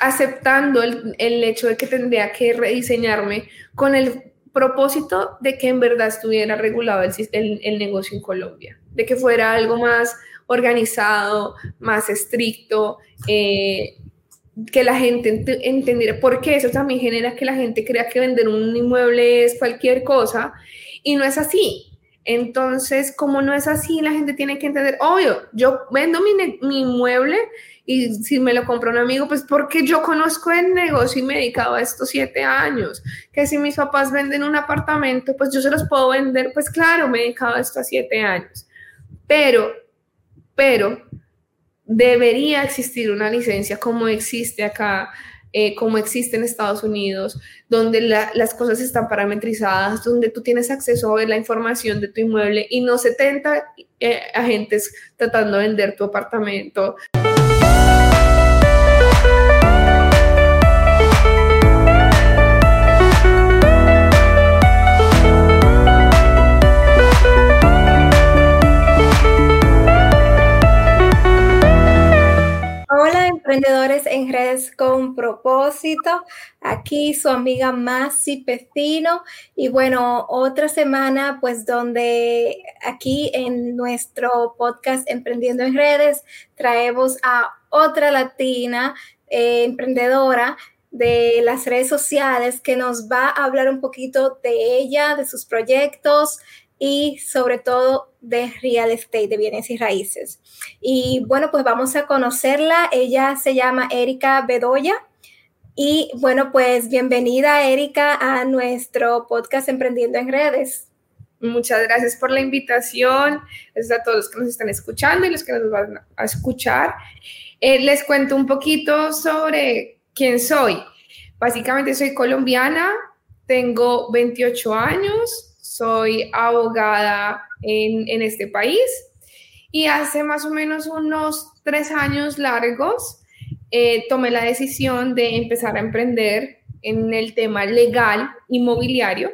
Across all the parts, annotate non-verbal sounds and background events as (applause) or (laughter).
aceptando el, el, hecho de que tendría que rediseñarme con el propósito de que en verdad estuviera regulado el, el, el negocio en Colombia, de que fuera algo más organizado, más estricto, eh, que la gente entendiera, porque eso también genera que la gente crea que vender un inmueble es cualquier cosa y no es así. Entonces, como no es así, la gente tiene que entender, obvio, yo vendo mi, mi inmueble y si me lo compra un amigo, pues porque yo conozco el negocio y me he dedicado a estos siete años. Que si mis papás venden un apartamento, pues yo se los puedo vender, pues claro, me he dedicado a esto siete años. Pero, pero debería existir una licencia como existe acá, eh, como existe en Estados Unidos, donde las cosas están parametrizadas, donde tú tienes acceso a ver la información de tu inmueble y no 70 eh, agentes tratando de vender tu apartamento. Emprendedores en redes con propósito. Aquí su amiga Masi Pecino. Y bueno, otra semana, pues donde aquí en nuestro podcast Emprendiendo en redes traemos a otra latina eh, emprendedora de las redes sociales que nos va a hablar un poquito de ella, de sus proyectos, y sobre todo de real estate, de bienes y raíces. Y bueno, pues vamos a conocerla. Ella se llama Erika Bedoya. Y bueno, pues bienvenida Erika a nuestro podcast Emprendiendo en Redes. Muchas gracias por la invitación. Gracias a todos los que nos están escuchando y los que nos van a escuchar. Eh, les cuento un poquito sobre quién soy. Básicamente soy colombiana, tengo 28 años, soy abogada en, este país y hace más o menos unos tres años largos eh, tomé la decisión de empezar a emprender en el tema legal inmobiliario.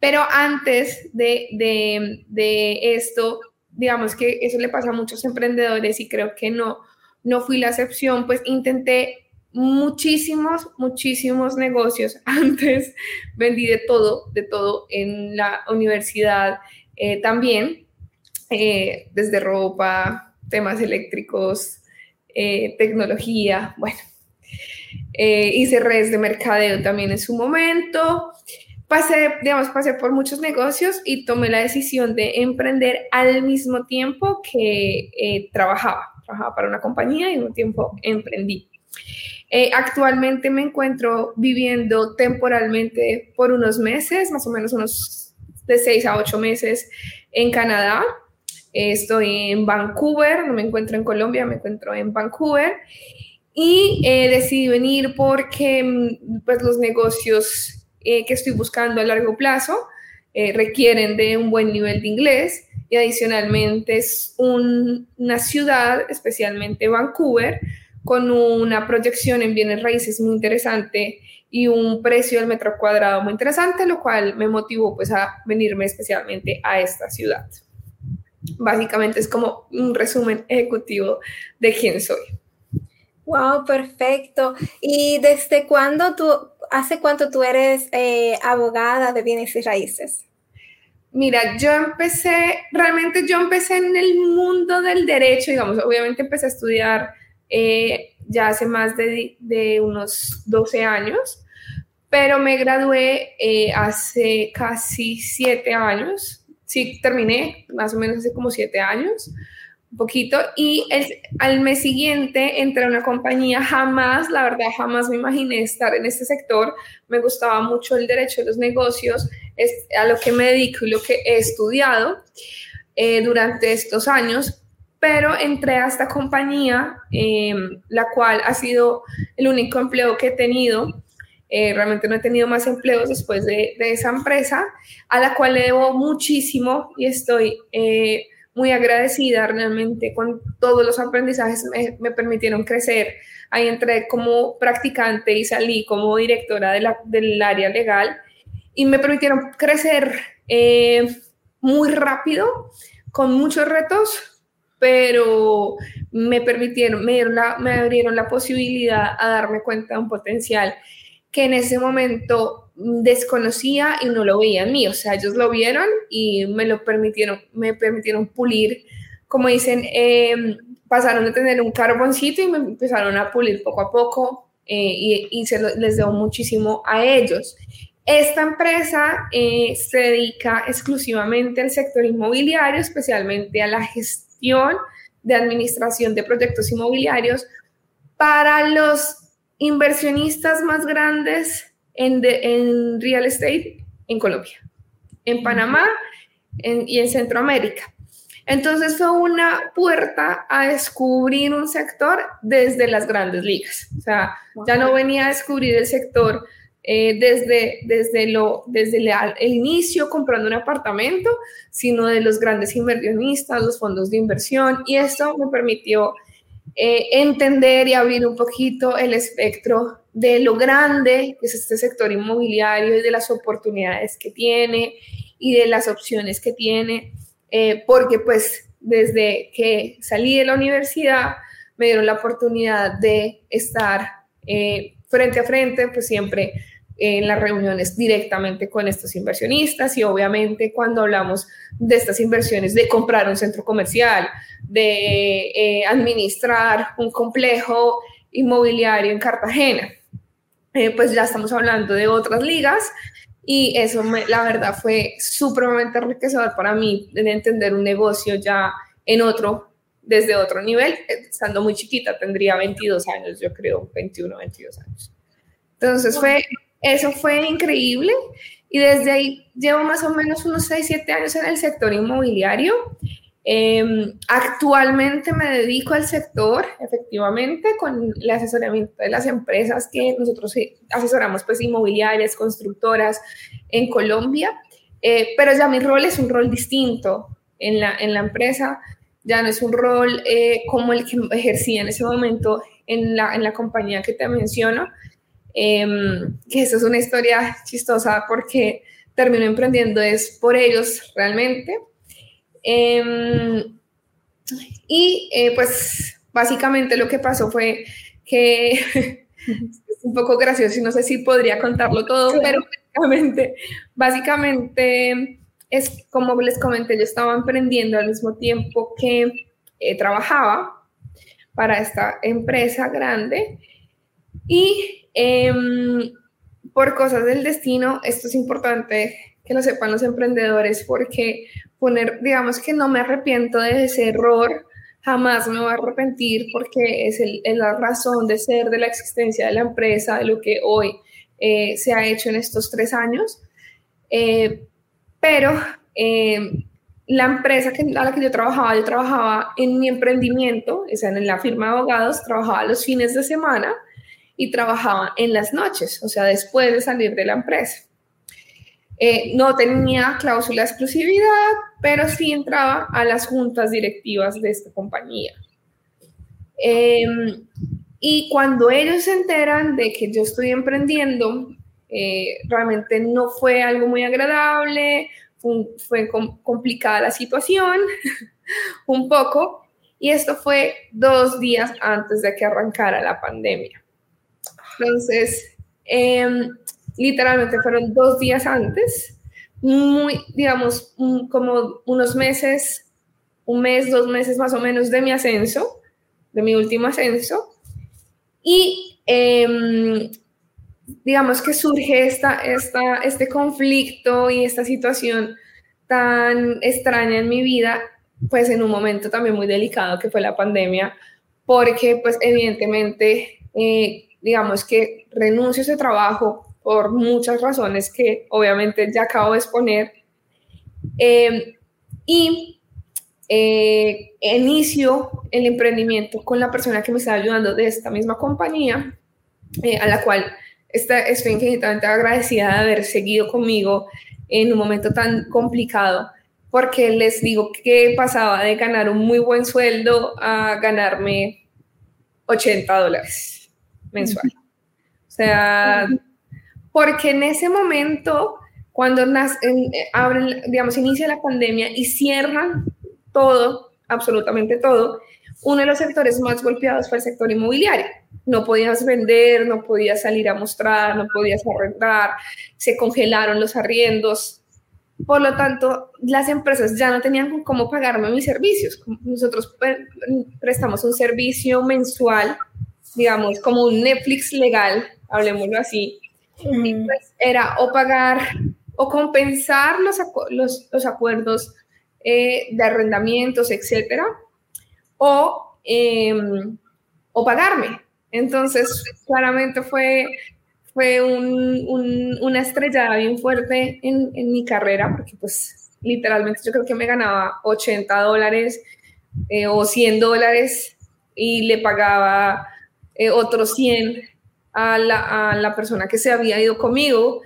Pero antes de, de, de, esto, digamos que eso le pasa a muchos emprendedores y creo que no, no fui la excepción, pues intenté muchísimos, muchísimos negocios. (laughs) Antes vendí de todo, de todo en la universidad eh, también, eh, desde ropa, temas eléctricos, eh, tecnología, bueno. hice redes de mercadeo también en su momento. Pasé, digamos, pasé por muchos negocios y tomé la decisión de emprender al mismo tiempo que trabajaba. Trabajaba para una compañía y al mismo tiempo emprendí. Eh, actualmente me encuentro viviendo temporalmente por unos meses, más o menos unos de seis a ocho meses en Canadá. estoy en Vancouver, no me encuentro en Colombia, me encuentro en Vancouver. Y eh, decidí venir porque mm, pues, los negocios eh, que estoy buscando a largo plazo requieren de un buen nivel de inglés y adicionalmente es una ciudad, especialmente Vancouver, con una proyección en bienes raíces muy interesante y un precio del metro cuadrado muy interesante, lo cual me motivó pues a venirme especialmente a esta ciudad. Básicamente es como un resumen ejecutivo de quién soy. Wow, perfecto. ¿Y desde cuándo tú, hace cuánto tú eres eh, abogada de bienes y raíces? Mira, yo empecé, realmente yo empecé en el mundo del derecho, digamos, obviamente empecé a estudiar eh, ya hace más de, de, unos 12 años, pero me gradué eh, hace casi 7 años. Sí, terminé más o menos hace como 7 años, un poquito, y el, al mes siguiente entré a una compañía, jamás, la verdad, jamás me imaginé estar en este sector, me gustaba mucho el derecho de los negocios, es a lo que me dedico y lo que he estudiado eh, durante estos años, pero entré a esta compañía, em, la cual ha sido el único empleo que he tenido. Eh, realmente no he tenido más empleos después de, esa empresa, a la cual le debo muchísimo y estoy eh, muy agradecida realmente con todos los aprendizajes me, me, permitieron crecer. Ahí entré como practicante y salí como directora de la, del área legal y me permitieron crecer eh, muy rápido, con muchos retos, pero me permitieron, me, me abrieron la posibilidad a darme cuenta de un potencial que en ese momento desconocía y no lo veía en mí. O sea, ellos lo vieron y me lo permitieron, me permitieron pulir, como dicen, em, pasaron de tener un carboncito y me empezaron a pulir poco a poco eh, y, y, se les debo muchísimo a ellos. Esta empresa eh, se dedica exclusivamente al sector inmobiliario, especialmente a la gestión de administración de proyectos inmobiliarios para los inversionistas más grandes en, en real estate en Colombia, en Panamá y en Centroamérica. Entonces fue una puerta a descubrir un sector desde las grandes ligas. O sea, ya no venía a descubrir el sector eh, desde, desde, lo, desde el, inicio comprando un apartamento, sino de los grandes inversionistas, los fondos de inversión. Y esto me permitió eh, entender y abrir un poquito el espectro de lo grande que es este sector inmobiliario y de las oportunidades que tiene y de las opciones que tiene, eh, porque pues desde que salí de la universidad me dieron la oportunidad de estar frente a frente, pues siempre en las reuniones directamente con estos inversionistas y obviamente cuando hablamos de estas inversiones de comprar un centro comercial, de eh, administrar un complejo inmobiliario en Cartagena, eh, pues ya estamos hablando de otras ligas y eso la verdad fue supremamente enriquecedor para mí de entender un negocio ya en otro, desde otro nivel, estando muy chiquita, tendría 22 años, yo creo, 21, 22 años. Entonces fue eso fue increíble. Y desde ahí llevo más o menos unos 6, 7 años en el sector inmobiliario. Em, actualmente me dedico al sector, efectivamente, con el asesoramiento de las empresas que nosotros asesoramos, pues inmobiliarias, constructoras en Colombia, eh, pero ya mi rol es un rol distinto en la, en la empresa, ya no es un rol eh, como el que ejercía en ese momento en la, en la compañía que te menciono, Em, que esa es una historia chistosa porque termino emprendiendo es por ellos realmente. Em, y eh, pues básicamente lo que pasó fue que (laughs) es un poco gracioso y no sé si podría contarlo todo, pero básicamente, básicamente es como les comenté, yo estaba emprendiendo al mismo tiempo que eh, trabajaba para esta empresa grande y Em, por cosas del destino, esto es importante que lo sepan los emprendedores porque poner, digamos que no me arrepiento de ese error, jamás me voy a arrepentir porque es, la razón de ser de la existencia de la empresa, de lo que hoy eh, se ha hecho en estos tres años. Eh, pero em, la empresa a la que yo trabajaba, yo trabajaba en mi emprendimiento, o sea, en la firma de abogados, trabajaba los fines de semana y trabajaba en las noches, o sea, después de salir de la empresa. Eh, no tenía cláusula de exclusividad, pero sí entraba a las juntas directivas de esta compañía. Em, y cuando ellos se enteran de que yo estoy emprendiendo, eh, realmente no fue algo muy agradable, fue complicada la situación, (laughs) un poco, y esto fue dos días antes de que arrancara la pandemia. Entonces, em, literalmente fueron dos días antes, muy, digamos, como unos meses, un mes, dos meses más o menos de mi ascenso, de mi último ascenso. Y em, digamos que surge esta, esta, este conflicto y esta situación tan extraña en mi vida, pues en un momento también muy delicado que fue la pandemia, porque pues evidentemente eh, digamos que renuncio a ese trabajo por muchas razones que obviamente ya acabo de exponer. Em, y eh, inicio el emprendimiento con la persona que me está ayudando de esta misma compañía, eh, a la cual estoy infinitamente agradecida de haber seguido conmigo en un momento tan complicado, porque les digo que pasaba de ganar un muy buen sueldo a ganarme 80 dólares mensual. O sea, porque en ese momento, cuando abren, digamos, inicia la pandemia y cierran todo, absolutamente todo, uno de los sectores más golpeados fue el sector inmobiliario. No podías vender, no podías salir a mostrar, no podías arrendar, se congelaron los arriendos. Por lo tanto, las empresas ya no tenían cómo pagarme mis servicios. Nosotros prestamos un servicio mensual, digamos, como un Netflix legal, hablemoslo así. Pues era o pagar o compensar los, los, los acuerdos eh, de arrendamientos, etcétera, o, em, o pagarme. Entonces, claramente fue, fue un, una estrellada bien fuerte en, en, mi carrera, porque pues literalmente yo creo que me ganaba 80 dólares eh, o 100 dólares y le pagaba eh, otros 100 a la, a la, persona que se había ido conmigo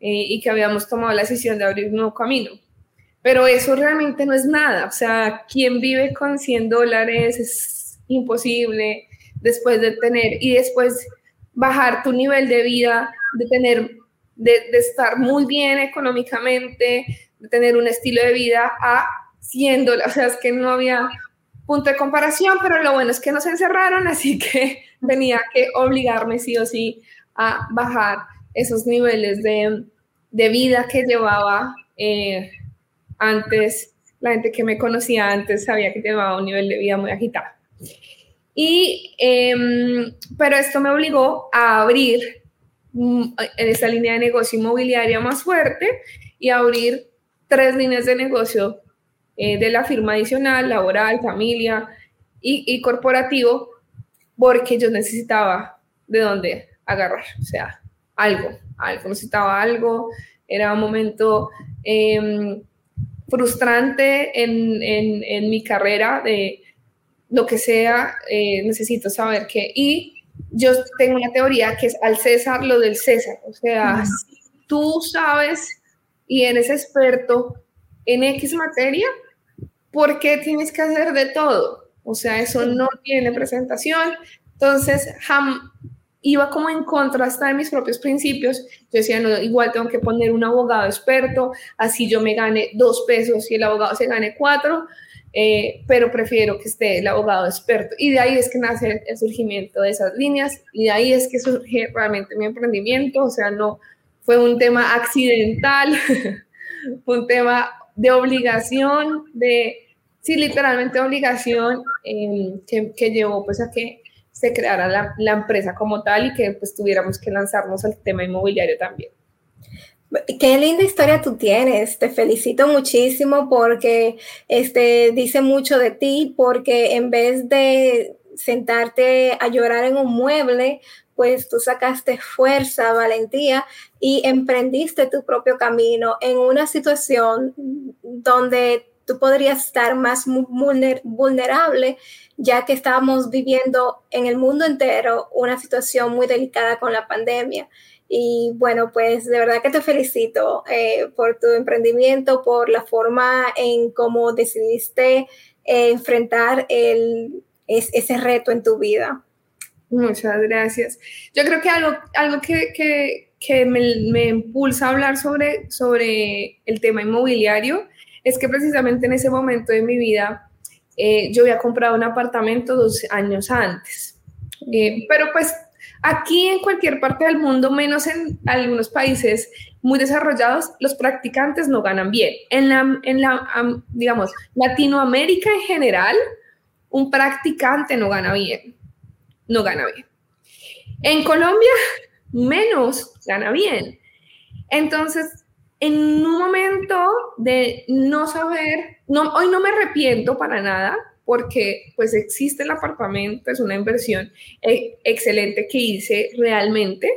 eh, y que habíamos tomado la decisión de abrir un nuevo camino. Pero eso realmente no es nada. O sea, quien vive con 100 dólares es imposible después de tener y después bajar tu nivel de vida, de tener, de, de estar muy bien económicamente, de tener un estilo de vida a 100 dólares. O sea, es que no había punto de comparación, pero lo bueno es que nos encerraron, así que tenía que obligarme sí o sí a bajar esos niveles de, de vida que llevaba eh, antes, la gente que me conocía antes sabía que llevaba un nivel de vida muy agitado. Y, em, pero esto me obligó a abrir mm, en esta línea de negocio inmobiliaria más fuerte y a abrir tres líneas de negocio eh, de la firma adicional, laboral, familia y, y, corporativo, porque yo necesitaba de dónde agarrar, o sea, algo, algo, necesitaba algo, era un momento eh, frustrante en, en, en, mi carrera de lo que sea, eh, necesito saber qué. Y yo tengo una teoría que es al César lo del César. O sea, si tú sabes y eres experto en X materia, ¿por qué tienes que hacer de todo? O sea, eso no tiene presentación. Entonces, Ham, iba como en contra hasta de mis propios principios. Yo decía, no, igual tengo que poner un abogado experto, así yo me gane dos pesos y el abogado se gane cuatro, eh, pero prefiero que esté el abogado experto. Y de ahí es que nace el surgimiento de esas líneas y de ahí es que surge realmente mi emprendimiento. O sea, no fue un tema accidental, (laughs) fue un tema de obligación, de, sí, literalmente obligación eh, que, que llevó pues a que se creara la, la, empresa como tal y que pues tuviéramos que lanzarnos al tema inmobiliario también. Qué linda historia tú tienes, te felicito muchísimo porque este, dice mucho de ti, porque en vez de sentarte a llorar en un mueble, pues tú sacaste fuerza, valentía y emprendiste tu propio camino en una situación donde tú podrías estar más vulnerable, ya que estábamos viviendo en el mundo entero una situación muy delicada con la pandemia. Y bueno, pues de verdad que te felicito eh, por tu emprendimiento, por la forma en cómo decidiste eh, enfrentar el, es, ese reto en tu vida. Muchas gracias. Yo creo que algo, algo que, que, que me, me, impulsa a hablar sobre, sobre el tema inmobiliario es que precisamente en ese momento de mi vida eh, yo había comprado un apartamento dos años antes. Eh, pero pues aquí en cualquier parte del mundo, menos en algunos países muy desarrollados, los practicantes no ganan bien. En la, en la digamos, Latinoamérica en general, un practicante no gana bien. No gana bien. En Colombia, (laughs) menos gana bien. Entonces, en un momento de no saber, no, hoy no me arrepiento para nada, porque pues existe el apartamento, es una inversión eh, excelente que hice realmente,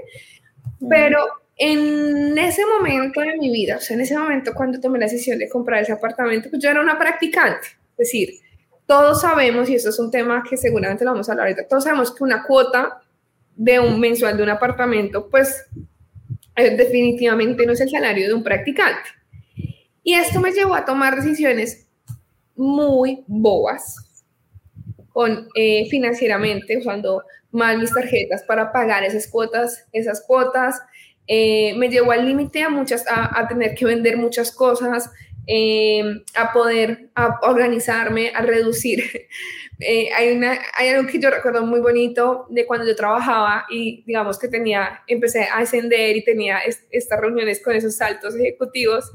pero en ese momento de mi vida, o sea, en ese momento cuando tomé la decisión de comprar ese apartamento, pues yo era una practicante, es decir, todos sabemos, y eso es un tema que seguramente lo vamos a hablar ahorita, todos sabemos que una cuota de un mensual de un apartamento, pues eh, definitivamente no es el salario de un practicante. Y esto me llevó a tomar decisiones muy bobas con, eh, financieramente, usando mal mis tarjetas para pagar esas cuotas, esas cuotas. Eh, me llevó al límite a a, tener que vender muchas cosas eh, a poder a organizarme, a reducir. (laughs) Eh, hay, una, hay algo que yo recuerdo muy bonito de cuando yo trabajaba y digamos que tenía, empecé a ascender y tenía estas reuniones con esos saltos ejecutivos.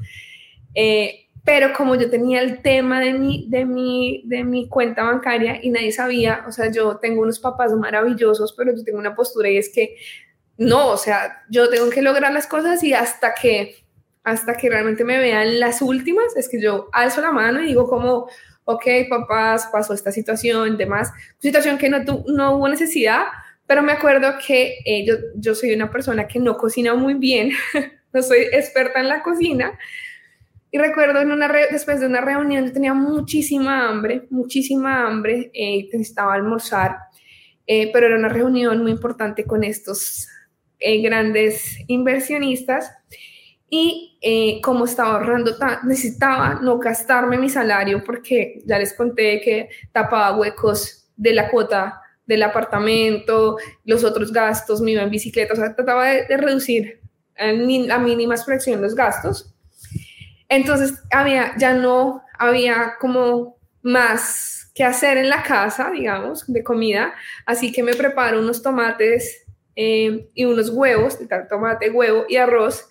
Eh, pero como yo tenía el tema de mi, de, mi, de mi cuenta bancaria y nadie sabía, o sea, yo tengo unos papás maravillosos, pero yo tengo una postura y es que no, o sea, yo tengo que lograr las cosas y hasta que, hasta que realmente me vean las últimas, es que yo alzo la mano y digo como, ok, papás, pasó esta situación, demás, situación que no, no hubo necesidad, pero me acuerdo que eh, yo, yo soy una persona que no cocina muy bien, (laughs) no soy experta en la cocina, y recuerdo en una después de una reunión, yo tenía muchísima hambre, muchísima hambre, eh, necesitaba almorzar, eh, pero era una reunión muy importante con estos eh, grandes inversionistas. Y eh, como estaba ahorrando, necesitaba no gastarme mi salario porque ya les conté que tapaba huecos de la cuota del apartamento, los otros gastos, me iba en bicicleta, o sea, trataba de, de reducir a la mínima expresión los gastos. Entonces había, ya no había como más que hacer en la casa, digamos, de comida, así que me preparo unos tomates eh, y unos huevos, tomate, huevo y arroz,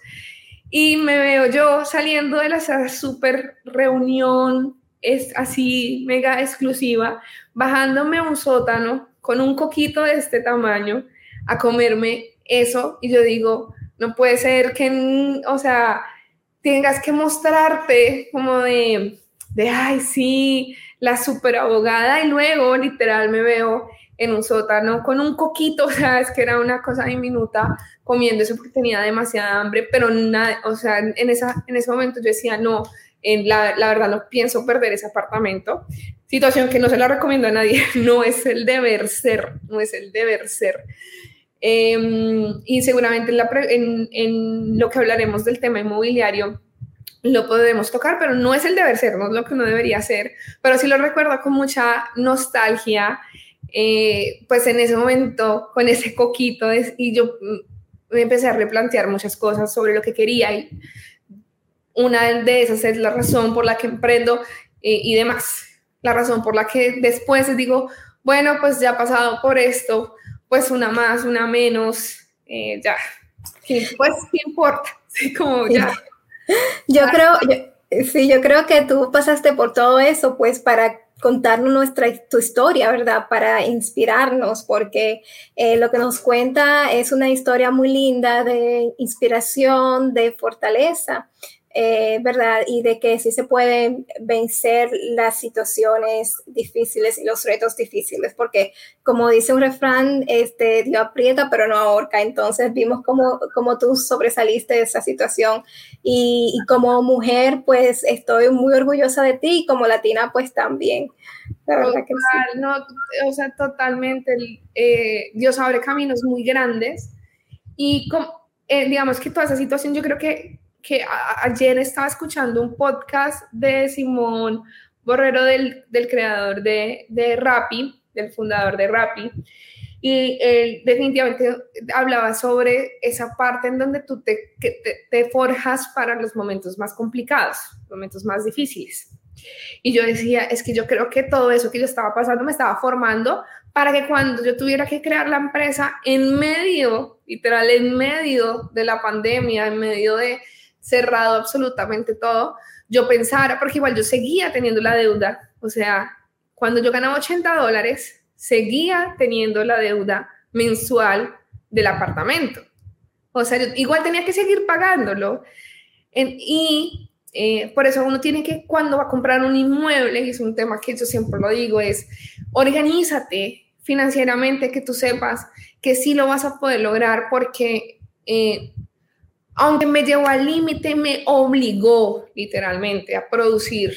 y me veo yo saliendo de la super reunión, es así mega exclusiva, bajándome a un sótano con un coquito de este tamaño a comerme eso, y yo digo, no puede ser que, o sea, tengas que mostrarte como de, de, ay, sí, la super abogada y luego literal me veo en un sótano con un coquito, (laughs) o sea, es que era una cosa diminuta comiendo eso porque tenía demasiada hambre, pero nada, o sea, en, esa, en ese momento yo decía, no, en la, la, verdad no pienso perder ese apartamento. Situación que no se la recomiendo a nadie, (laughs) no es el deber ser, no es el deber ser. Em, y seguramente en, en, lo que hablaremos del tema inmobiliario lo podemos tocar, pero no es el deber ser, no es lo que uno debería hacer, pero sí lo recuerdo con mucha nostalgia, eh, pues en ese momento, con ese coquito, y yo me empecé a replantear muchas cosas sobre lo que quería y una de esas es la razón por la que emprendo eh, y demás, la razón por la que después digo, bueno, pues ya pasado por esto, pues una más, una menos, eh, ya, pues, ¿qué importa? (laughs) como ya. Yo creo, sí, yo creo que tú pasaste por todo eso, pues para contarnos nuestra tu historia, ¿verdad? Para inspirarnos, porque eh, lo que nos cuenta es una historia muy linda de inspiración, de fortaleza. Eh, ¿verdad? Y de que sí se pueden vencer las situaciones difíciles y los retos difíciles, porque como dice un refrán, este, Dios aprieta pero no ahorca, entonces vimos cómo, cómo tú sobresaliste de esa situación y, como mujer, pues estoy muy orgullosa de ti y como latina, pues también. La verdad que sí. no, o sea, totalmente, eh, Dios abre caminos muy grandes y como, eh, digamos que toda esa situación yo creo que que ayer estaba escuchando un podcast de Simón Borrero, del, del creador de, de Rappi, del fundador de Rappi, y él definitivamente hablaba sobre esa parte en donde tú te, te, te, forjas para los momentos más complicados, momentos más difíciles. Y yo decía, es que yo creo que todo eso que yo estaba pasando me estaba formando para que cuando yo tuviera que crear la empresa en medio, literal, en medio de la pandemia, en medio de, cerrado absolutamente todo, yo pensara, porque igual yo seguía teniendo la deuda, o sea, cuando yo ganaba 80 dólares, seguía teniendo la deuda mensual del apartamento. O sea, igual tenía que seguir pagándolo. y eh, por eso uno tiene que, cuando va a comprar un inmueble, y es un tema que yo siempre lo digo, es organízate financieramente, que tú sepas que sí lo vas a poder lograr, porque eh, aunque me llevó al límite, me obligó literalmente a producir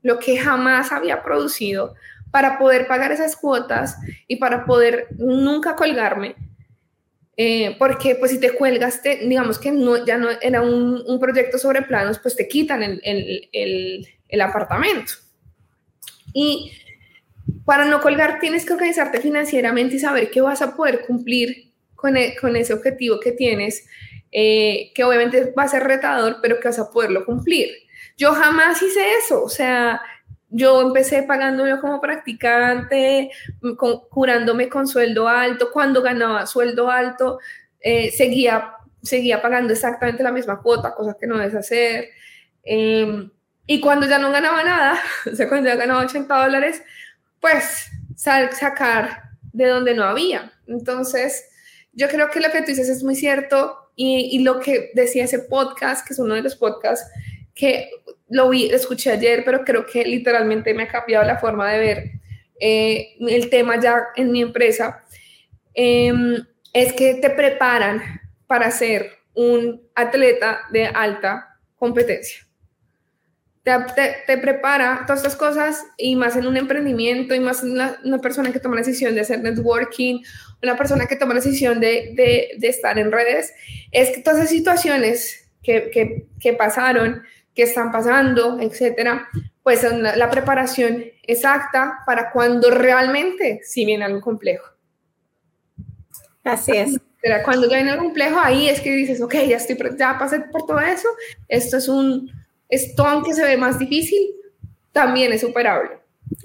lo que jamás había producido para poder pagar esas cuotas y para poder nunca colgarme. Eh, porque pues si te cuelgas, digamos que no, ya no era un, proyecto sobre planos, pues te quitan el, apartamento. Y para no colgar tienes que organizarte financieramente y saber que vas a poder cumplir con, e, con ese objetivo que tienes eh, que obviamente va a ser retador, pero que vas a poderlo cumplir. Yo jamás hice eso, o sea, yo empecé pagándolo como practicante, curándome con sueldo alto. Cuando ganaba sueldo alto, eh, seguía, seguía pagando exactamente la misma cuota, cosa que no es hacer. Em, y cuando ya no ganaba nada, (laughs) o sea, cuando ya ganaba 80 dólares, pues sacar de donde no había. Entonces, yo creo que lo que tú dices es muy cierto y, lo que decía ese podcast, que es uno de los podcasts que lo vi, escuché ayer, pero creo que literalmente me ha cambiado la forma de ver eh, el tema ya en mi empresa, em, es que te preparan para ser un atleta de alta competencia. Te, te, prepara todas estas cosas y más en un emprendimiento y más en una, persona que toma la decisión de hacer networking, una persona que toma la decisión de, de, de estar en redes, es que todas esas situaciones que, que, que pasaron qué están pasando, etcétera, pues la, la preparación exacta para cuando realmente sí viene algo complejo. Así es. Pero cuando ya viene algo complejo, ahí es que dices, ok, ya, estoy, ya pasé por todo eso, esto es un, esto aunque se ve más difícil, también es superable.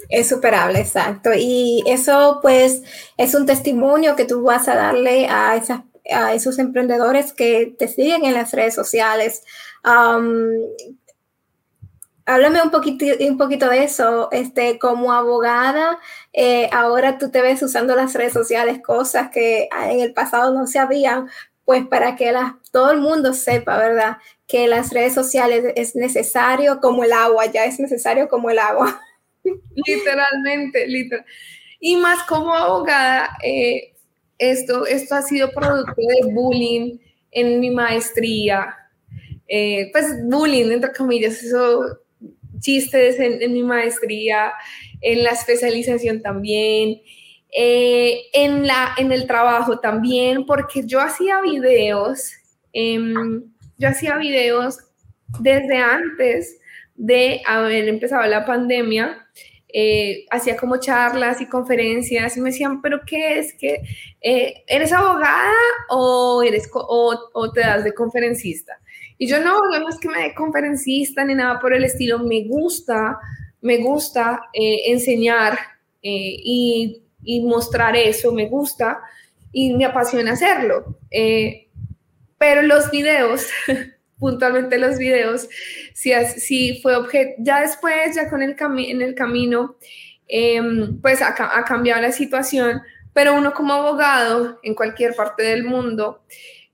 Es superable, exacto. Y eso pues es un testimonio que tú vas a darle a, esas, a esos emprendedores que te siguen en las redes sociales, háblame un poquito, un poquito de eso. Este, como abogada, eh, ahora tú te ves usando las redes sociales, cosas que en el pasado no se habían, pues para que todo el mundo sepa, ¿verdad? Que las redes sociales es necesario como el agua, ya es necesario como el agua. (laughs) Literalmente, literal. Y más como abogada, eh, esto, esto ha sido producto de bullying en mi maestría, eh, pues bullying, entre comillas, eso, chistes en, mi maestría, en la especialización también, eh, en, la, en el trabajo también, porque yo hacía videos, em, yo hacía videos desde antes de haber empezado la pandemia, eh, hacía como charlas y conferencias y me decían, pero ¿qué es? que ¿Eres abogada o, eres o te das de conferencista? Y yo no, no es que me dé conferencista ni nada por el estilo, me gusta, me gusta eh, enseñar eh, y, y, mostrar eso, me gusta y me apasiona hacerlo. Eh, pero los videos, (laughs) puntualmente los videos, sí, sí fue objeto, ya después, ya con el en el camino, em, pues ha, ha cambiado la situación, pero uno como abogado en cualquier parte del mundo,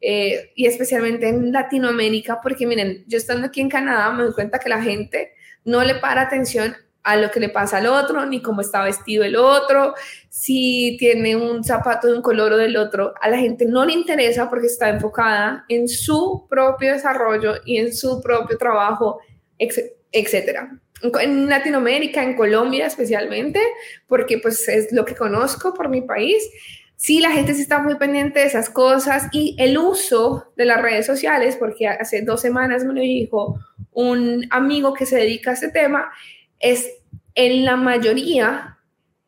eh, y especialmente en Latinoamérica, porque miren, yo estando aquí en Canadá me doy cuenta que la gente no le para atención a lo que le pasa al otro, ni cómo está vestido el otro, si tiene un zapato de un color o del otro. A la gente no le interesa porque está enfocada en su propio desarrollo y en su propio trabajo, etcétera. En Latinoamérica, en Colombia especialmente, porque pues es lo que conozco por mi país, sí, la gente sí está muy pendiente de esas cosas y el uso de las redes sociales, porque hace dos semanas me lo dijo un amigo que se dedica a este tema, es en la mayoría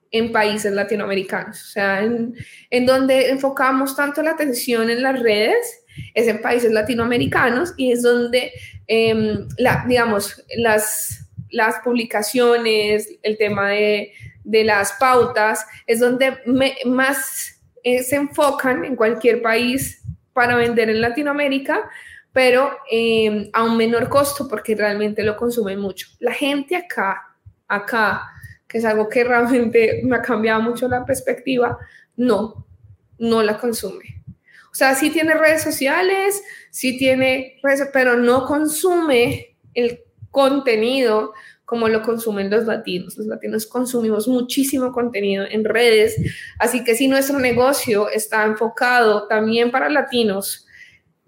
en países latinoamericanos, o sea, en, donde enfocamos tanto la atención en las redes, es en países latinoamericanos y es donde, em, la, digamos, las, las publicaciones, el tema de, de las pautas, es donde más eh, se enfocan en cualquier país para vender en Latinoamérica, pero eh, a un menor costo porque realmente lo consumen mucho. La gente acá, acá, que es algo que realmente me ha cambiado mucho la perspectiva, no, no la consume. O sea, sí tiene redes sociales, sí tiene redes, pero no consume el contenido como lo consumen los latinos. Los latinos consumimos muchísimo contenido en redes, así que si nuestro negocio está enfocado también para latinos,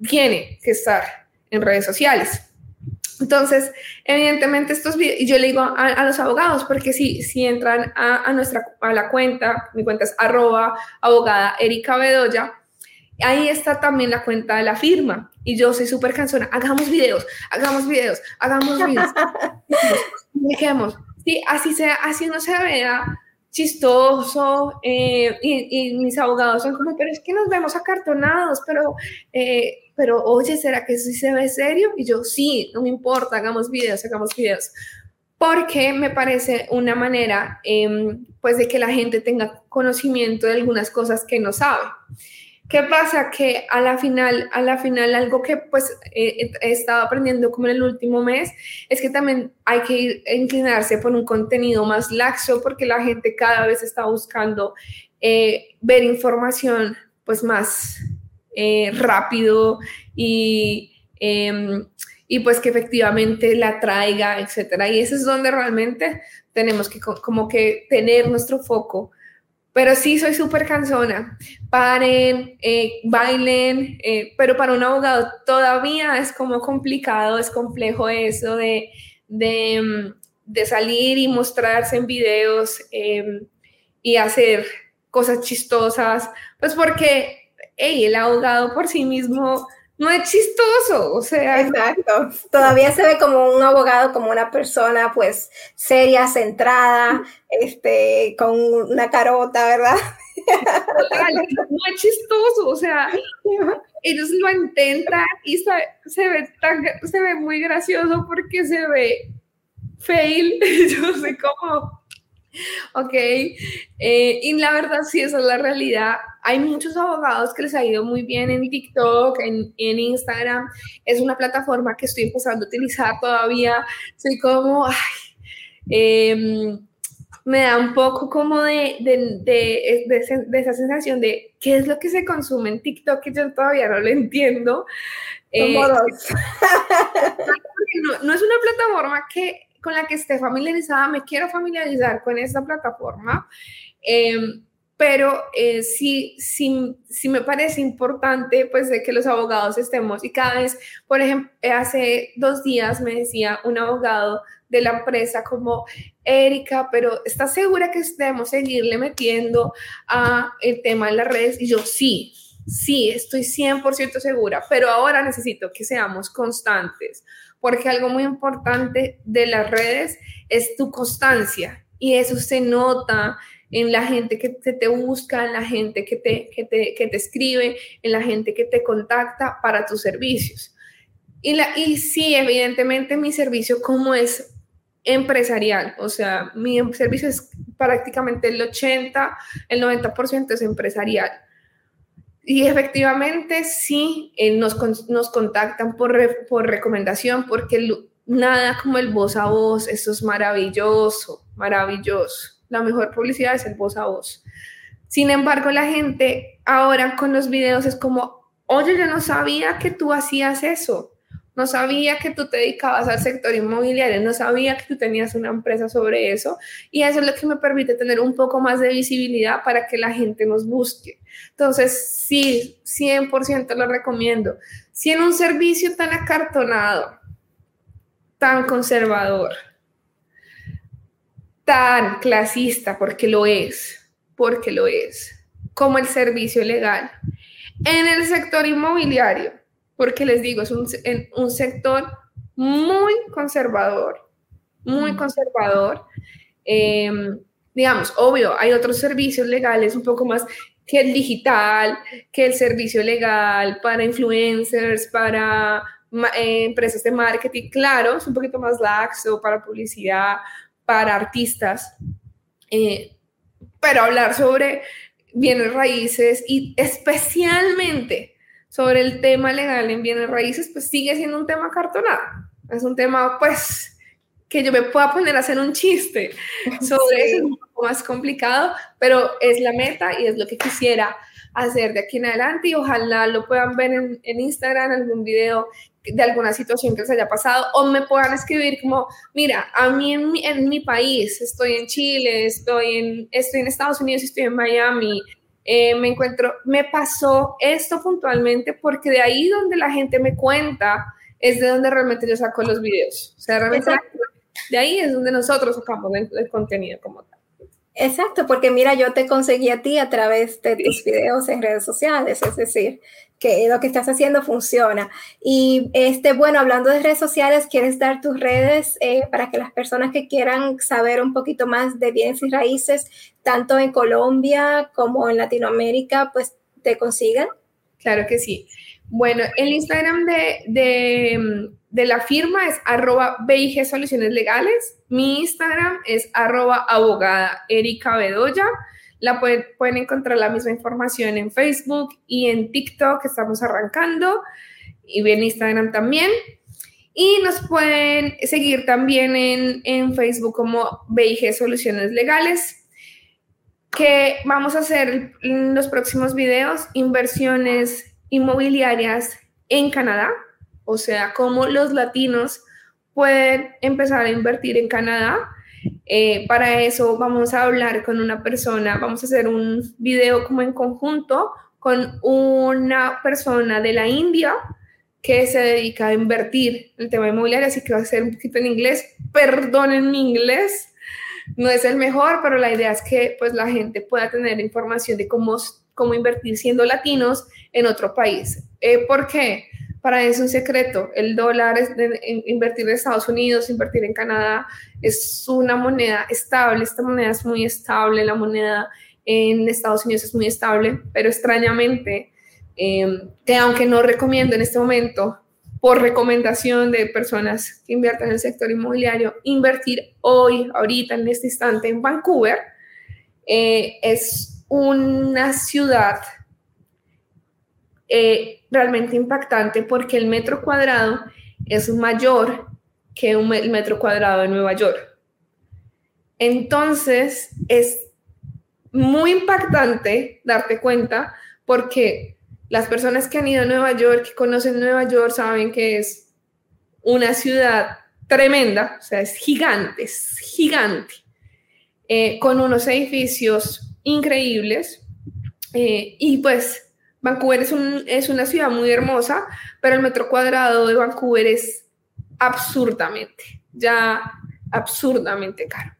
tiene que estar en redes sociales. Entonces, evidentemente estos videos, y yo le digo a, los abogados, porque si, si entran a, nuestra, a la cuenta, mi cuenta es arroba abogada Erika Bedoya, ahí está también la cuenta de la firma. Y yo soy súper cansona. Hagamos videos, hagamos videos, hagamos videos. (laughs) Dejemos. Sí, así sea, así no se vea chistoso eh, y, mis abogados son como, pero es que nos vemos acartonados, pero, eh, pero oye, ¿será que sí se ve serio? Y yo, sí, no me importa, hagamos videos, hagamos videos porque me parece una manera, em, pues, de que la gente tenga conocimiento de algunas cosas que no sabe. ¿Qué pasa? Que a la final, a la final, algo que pues he estado aprendiendo como en el último mes es que también hay que inclinarse por un contenido más laxo porque la gente cada vez está buscando eh, ver información pues más eh, rápido y em, y pues que efectivamente la traiga, etcétera. Y eso es donde realmente tenemos que como que tener nuestro foco. Pero sí, soy súper cansona. Paren, eh, bailen, eh, pero para un abogado todavía es como complicado, es complejo eso de, de, mm, salir y mostrarse en videos em, y hacer cosas chistosas, pues porque el abogado por sí mismo no es chistoso, o sea. Exacto. Todavía se ve como un abogado, como una persona, pues, seria, centrada, este, con una carota, ¿verdad? no es chistoso, o sea, ellos lo intentan y se, ve tan, se ve muy gracioso porque se ve fail, (laughs) yo sé cómo (laughs) Ok, eh, y la verdad sí, esa es la realidad. Hay muchos abogados que les ha ido muy bien en TikTok, en, en Instagram. Es una plataforma que estoy empezando a utilizar todavía. Soy como, ay, em, me da un poco como de, de, de, de, esa sensación de qué es lo que se consume en TikTok que yo todavía no lo entiendo. Eh, (laughs) no, no es una plataforma que con la que esté familiarizada, me quiero familiarizar con esta plataforma, em, pero eh, sí, sí, sí me parece importante pues de que los abogados estemos y cada vez, por ejemplo, hace dos días me decía un abogado de la empresa como, Erika, pero ¿estás segura que debemos seguirle metiendo a el tema en las redes? Y yo sí, sí, estoy 100% segura, pero ahora necesito que seamos constantes porque algo muy importante de las redes es tu constancia y eso se nota en la gente que te, busca, en la gente que te, que te, que te escribe, en la gente que te contacta para tus servicios. Y, la, y sí, evidentemente mi servicio como es empresarial, o sea, mi servicio es prácticamente el 80, el 90% es empresarial. Y efectivamente sí, eh, nos, nos, contactan por, por recomendación, porque nada como el voz a voz, eso es maravilloso, maravilloso. La mejor publicidad es el voz a voz. Sin embargo, la gente ahora con los videos es como, oye, yo no sabía que tú hacías eso no sabía que tú te dedicabas al sector inmobiliario, no sabía que tú tenías una empresa sobre eso y eso es lo que me permite tener un poco más de visibilidad para que la gente nos busque. Entonces, sí, 100% lo recomiendo. Si en un servicio tan acartonado, tan conservador, tan clasista, porque lo es, porque lo es, como el servicio legal, en el sector inmobiliario, porque les digo, es un, un sector muy conservador, muy conservador. Em, digamos, obvio, hay otros servicios legales un poco más que el digital, que el servicio legal para influencers, para eh, empresas de marketing, claro, es un poquito más laxo para publicidad, para artistas, eh, pero hablar sobre bienes raíces y especialmente sobre el tema legal en bienes raíces, pues sigue siendo un tema cartonado. Es un tema, pues, que yo me pueda poner a hacer un chiste sobre eso, más complicado, pero es la meta y es lo que quisiera hacer de aquí en adelante y ojalá lo puedan ver en, en Instagram, algún video de alguna situación que les haya pasado o me puedan escribir como, mira, a mí en mi, en mi país, estoy en Chile, estoy en, estoy en Estados Unidos, estoy en Miami, eh, me encuentro, me pasó esto puntualmente porque de ahí donde la gente me cuenta es de donde realmente yo saco los videos. O sea, realmente de ahí es donde nosotros sacamos el, contenido como tal. Exacto, porque mira, yo te conseguí a ti a través de tus videos en redes sociales, es decir, que lo que estás haciendo funciona. Y este, bueno, hablando de redes sociales, ¿quieres dar tus redes eh, para que las personas que quieran saber un poquito más de bienes y raíces, tanto en Colombia como en Latinoamérica, pues te consigan? Claro que sí. Bueno, el Instagram de, la firma es arroba BIG Soluciones Legales. Mi Instagram es arroba abogada Erika Bedoya. La pueden, encontrar la misma información en Facebook y en TikTok, que estamos arrancando, y en Instagram también. Y nos pueden seguir también en, en Facebook como BIG Soluciones Legales que vamos a hacer en los próximos videos inversiones inmobiliarias en Canadá, o sea, cómo los latinos pueden empezar a invertir en Canadá. Eh, para eso vamos a hablar con una persona, vamos a hacer un video como en conjunto con una persona de la India que se dedica a invertir en el tema inmobiliario, así que va a ser un poquito en inglés. Perdonen mi inglés, no es el mejor, pero la idea es que pues la gente pueda tener información de cómo, cómo invertir siendo latinos en otro país. Eh, ¿Por qué? Para eso es un secreto. El dólar es invertir en Estados Unidos, invertir en Canadá, es una moneda estable. Esta moneda es muy estable, la moneda en Estados Unidos es muy estable, pero extrañamente, eh, que aunque no recomiendo en este momento por recomendación de personas que inviertan en el sector inmobiliario, invertir hoy, ahorita, en este instante en Vancouver, eh, es una ciudad eh, realmente impactante porque el metro cuadrado es mayor que un, el metro cuadrado de Nueva York. Entonces, es muy impactante darte cuenta porque las personas que han ido a Nueva York, que conocen Nueva York, saben que es una ciudad tremenda, o sea, es gigante, es gigante, eh, con unos edificios increíbles. Eh, y pues Vancouver es, una ciudad muy hermosa, pero el metro cuadrado de Vancouver es absurdamente, ya absurdamente caro.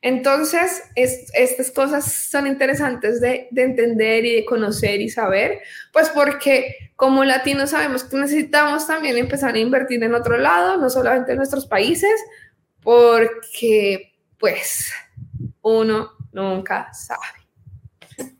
Entonces, estas cosas son interesantes de, entender y de conocer y saber, pues porque como latinos sabemos que necesitamos también empezar a invertir en otro lado, no solamente en nuestros países, porque pues uno nunca sabe.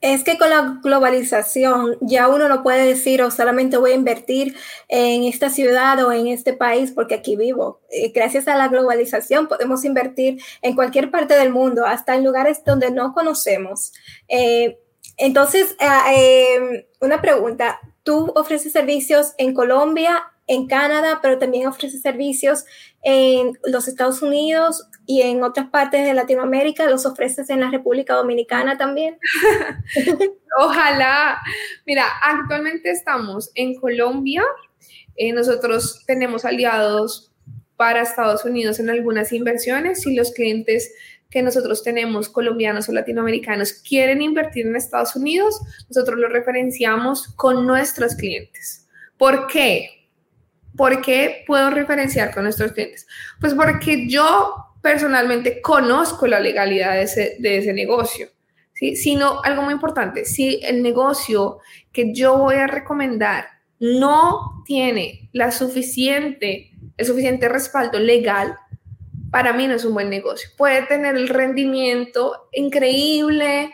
Es que con la globalización ya uno no puede decir o solamente voy a invertir en esta ciudad o en este país porque aquí vivo. Eh, gracias a la globalización podemos invertir en cualquier parte del mundo, hasta en lugares donde no conocemos. Eh, entonces, eh, una pregunta, ¿tú ofreces servicios en Colombia, en Canadá, pero también ofreces servicios en los Estados Unidos y en otras partes de Latinoamérica, los ofreces en la República Dominicana también. (laughs) Ojalá. Mira, actualmente estamos en Colombia. Eh, nosotros tenemos aliados para Estados Unidos en algunas inversiones y los clientes que nosotros tenemos, colombianos o latinoamericanos, quieren invertir en Estados Unidos, nosotros los referenciamos con nuestros clientes. ¿Por qué? ¿Por qué puedo referenciar con nuestros clientes? Pues porque yo personalmente conozco la legalidad de ese, de ese negocio. ¿sí? Sino algo muy importante, si el negocio que yo voy a recomendar no tiene la suficiente, el suficiente respaldo legal, para mí no es un buen negocio. Puede tener el rendimiento increíble,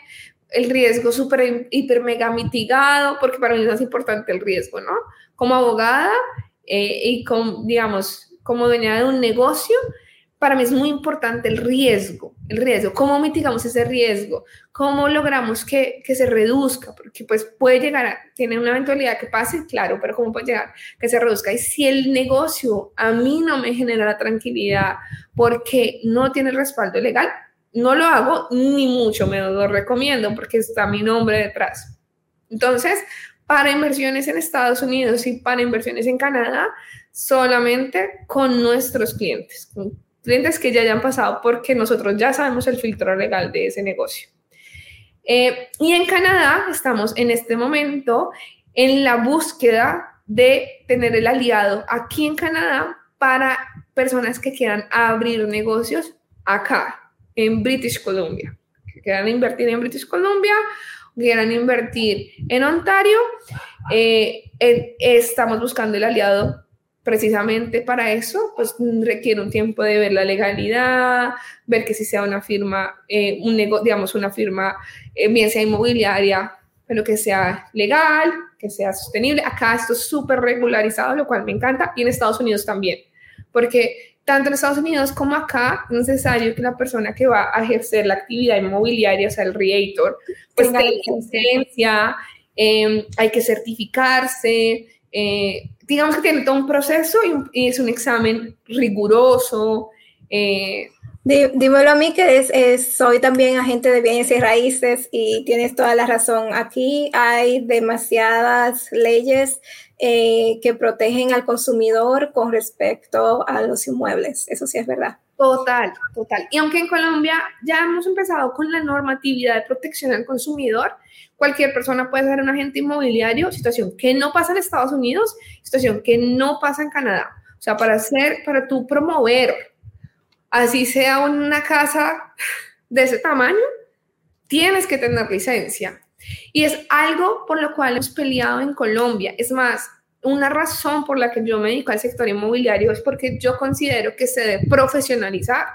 el riesgo súper, hiper, mega mitigado, porque para mí es más importante el riesgo, ¿no? Como abogada eh, y como, digamos, como dueña de un negocio, para mí es muy importante el riesgo, el riesgo, cómo mitigamos ese riesgo, cómo logramos que, que, se reduzca, porque pues puede llegar, a, tiene una eventualidad que pase, claro, pero cómo puede llegar que se reduzca. Y si el negocio a mí no me genera la tranquilidad porque no tiene respaldo legal, no lo hago, ni mucho me lo recomiendo porque está mi nombre detrás. Entonces, para inversiones en Estados Unidos y para inversiones en Canadá, solamente con nuestros clientes, clientes que ya hayan pasado porque nosotros ya sabemos el filtro legal de ese negocio. Eh, y en Canadá estamos en este momento en la búsqueda de tener el aliado aquí en Canadá para personas que quieran abrir negocios acá, en British Columbia. que quieran invertir en British Columbia, quieran invertir en Ontario, eh, estamos buscando el aliado precisamente para eso, pues requiere un tiempo de ver la legalidad, ver que si sea una firma, eh, un digamos, una firma, eh, bien sea inmobiliaria, pero que sea legal, que sea sostenible. Acá esto es súper regularizado, lo cual me encanta, y en Estados Unidos también, porque tanto en Estados Unidos como acá es necesario que la persona que va a ejercer la actividad inmobiliaria, o sea, el realtor, pues tenga licencia, eh, hay que certificarse, eh, digamos que tiene todo un proceso y, es un examen riguroso. Eh, dímelo a mí que es, soy también agente de bienes y raíces y tienes toda la razón. Aquí hay demasiadas leyes eh, que protegen al consumidor con respecto a los inmuebles. Eso sí es verdad. Total, total. Y aunque en Colombia ya hemos empezado con la normatividad de protección al consumidor, cualquier persona puede ser un agente inmobiliario, situación que no pasa en Estados Unidos, situación que no pasa en Canadá. O sea, para hacer, para tú promover, así sea una casa de ese tamaño, tienes que tener licencia. Y es algo por lo cual hemos peleado en Colombia. Es más, una razón por la que yo me dedico al sector inmobiliario es porque yo considero que se debe profesionalizar.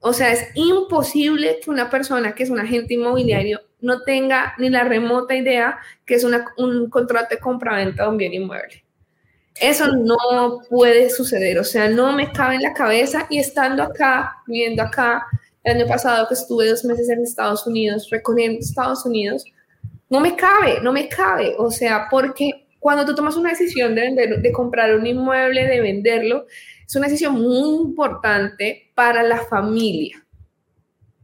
O sea, es imposible que una persona que es un agente inmobiliario no tenga ni la remota idea que es un contrato de compra-venta de un bien inmueble. Eso no puede suceder, o sea, no me cabe en la cabeza y estando acá, viviendo acá, el año pasado que estuve dos meses en Estados Unidos, recorriendo Estados Unidos, no me cabe, no me cabe, o sea, porque cuando tú tomas una decisión de, vender, de comprar un inmueble, de venderlo, es una decisión muy importante para la familia.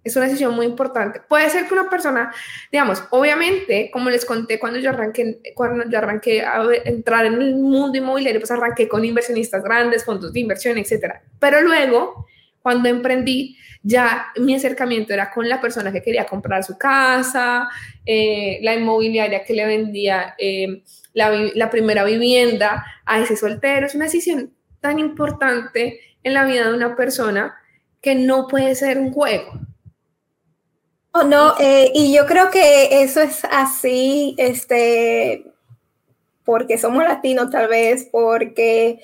Es una decisión muy importante. Puede ser que una persona, digamos, obviamente, como les conté cuando yo arranqué, cuando yo arranqué a entrar en el mundo inmobiliario, pues arranqué con inversionistas grandes, fondos de inversión, etcétera. Pero luego, cuando emprendí, ya mi acercamiento era con la persona que quería comprar su casa, eh, la inmobiliaria que le vendía eh, la, primera vivienda a ese soltero. Es una decisión tan importante en la vida de una persona que no puede ser un juego. Oh, no, eh, y yo creo que eso es así, este, porque somos latinos tal vez, porque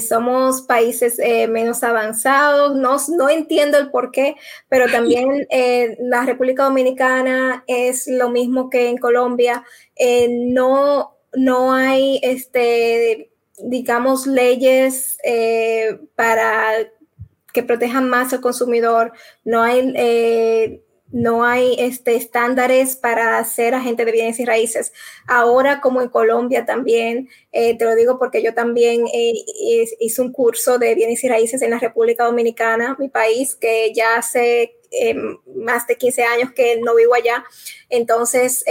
somos países eh, menos avanzados, no, no entiendo el por qué, pero (laughs) también eh, la República Dominicana es lo mismo que en Colombia, no, no hay, este, digamos, leyes para que protejan más al consumidor, no hay no hay este, estándares para ser agente de bienes y raíces. Ahora, como en Colombia también, eh, te lo digo porque yo también eh, hice un curso de bienes y raíces en la República Dominicana, mi país, que ya hace eh, más de 15 años que no vivo allá. Entonces,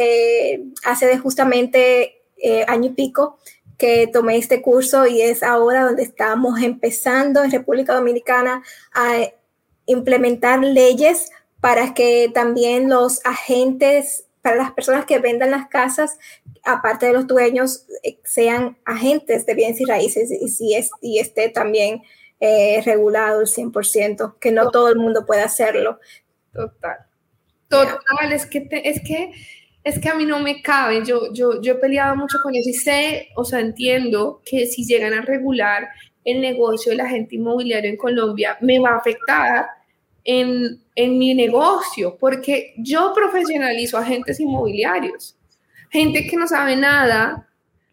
hace de justamente año y pico que tomé este curso y es ahora donde estamos empezando en República Dominicana a implementar leyes para que también los agentes, para las personas que vendan las casas, aparte de los dueños, eh, sean agentes de bienes y raíces y, si es, y esté también eh, regulado el 100%, que no todo el mundo puede hacerlo. Total. Total, es que, es que es que a mí no me cabe, yo, yo, yo he peleado mucho con eso y sé, o sea, entiendo que si llegan a regular el negocio del agente inmobiliario en Colombia, me va a afectar en, en mi negocio, porque yo profesionalizo agentes inmobiliarios, gente que no sabe nada,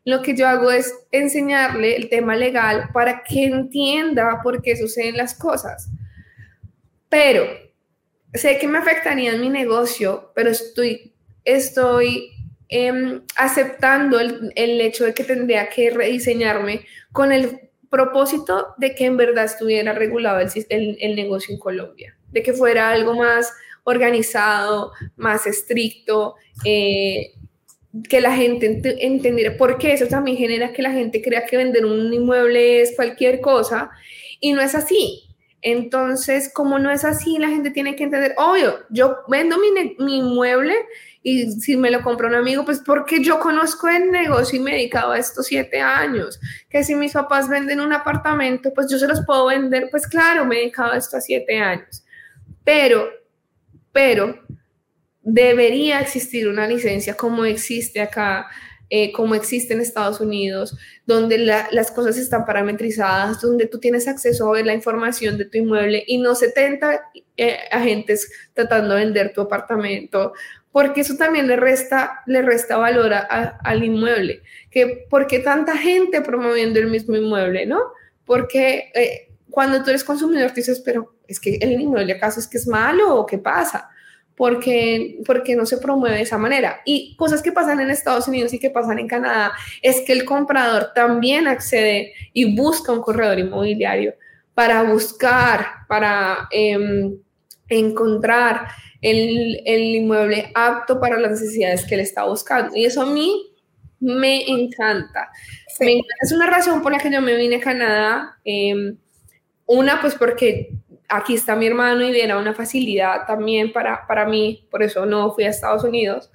lo que yo hago es enseñarle el tema legal para que entienda por qué suceden las cosas. Pero sé que me afectaría en mi negocio, pero estoy, estoy em, aceptando el, el, hecho de que tendría que rediseñarme con el propósito de que en verdad estuviera regulado el, el, el negocio en Colombia de que fuera algo más organizado, más estricto, eh, que la gente entendiera, porque eso también genera que la gente crea que vender un inmueble es cualquier cosa y no es así. Entonces, como no es así, la gente tiene que entender, obvio, yo vendo mi, mi inmueble y si me lo compra un amigo, pues porque yo conozco el negocio y me he dedicado a estos siete años. Que si mis papás venden un apartamento, pues yo se los puedo vender, pues claro, me he dedicado a esto a siete años pero pero debería existir una licencia como existe acá, eh, como existe en Estados Unidos, donde las cosas están parametrizadas, donde tú tienes acceso a ver la información de tu inmueble y no 70 eh, agentes tratando de vender tu apartamento, porque eso también le resta, le resta valor al inmueble. Que, ¿Por qué tanta gente promoviendo el mismo inmueble, no? Porque eh, cuando tú eres consumidor te dices, pero es que el inmueble acaso es que es malo o qué pasa? porque, porque no se promueve de esa manera. Y cosas que pasan en Estados Unidos y que pasan en Canadá es que el comprador también accede y busca un corredor inmobiliario para buscar, para em, encontrar el, el, inmueble apto para las necesidades que él está buscando. Y eso a mí me encanta. Es una razón por la que yo me vine a Canadá. Em, una, pues porque aquí está mi hermano y era una facilidad también para, para mí, por eso no fui a Estados Unidos.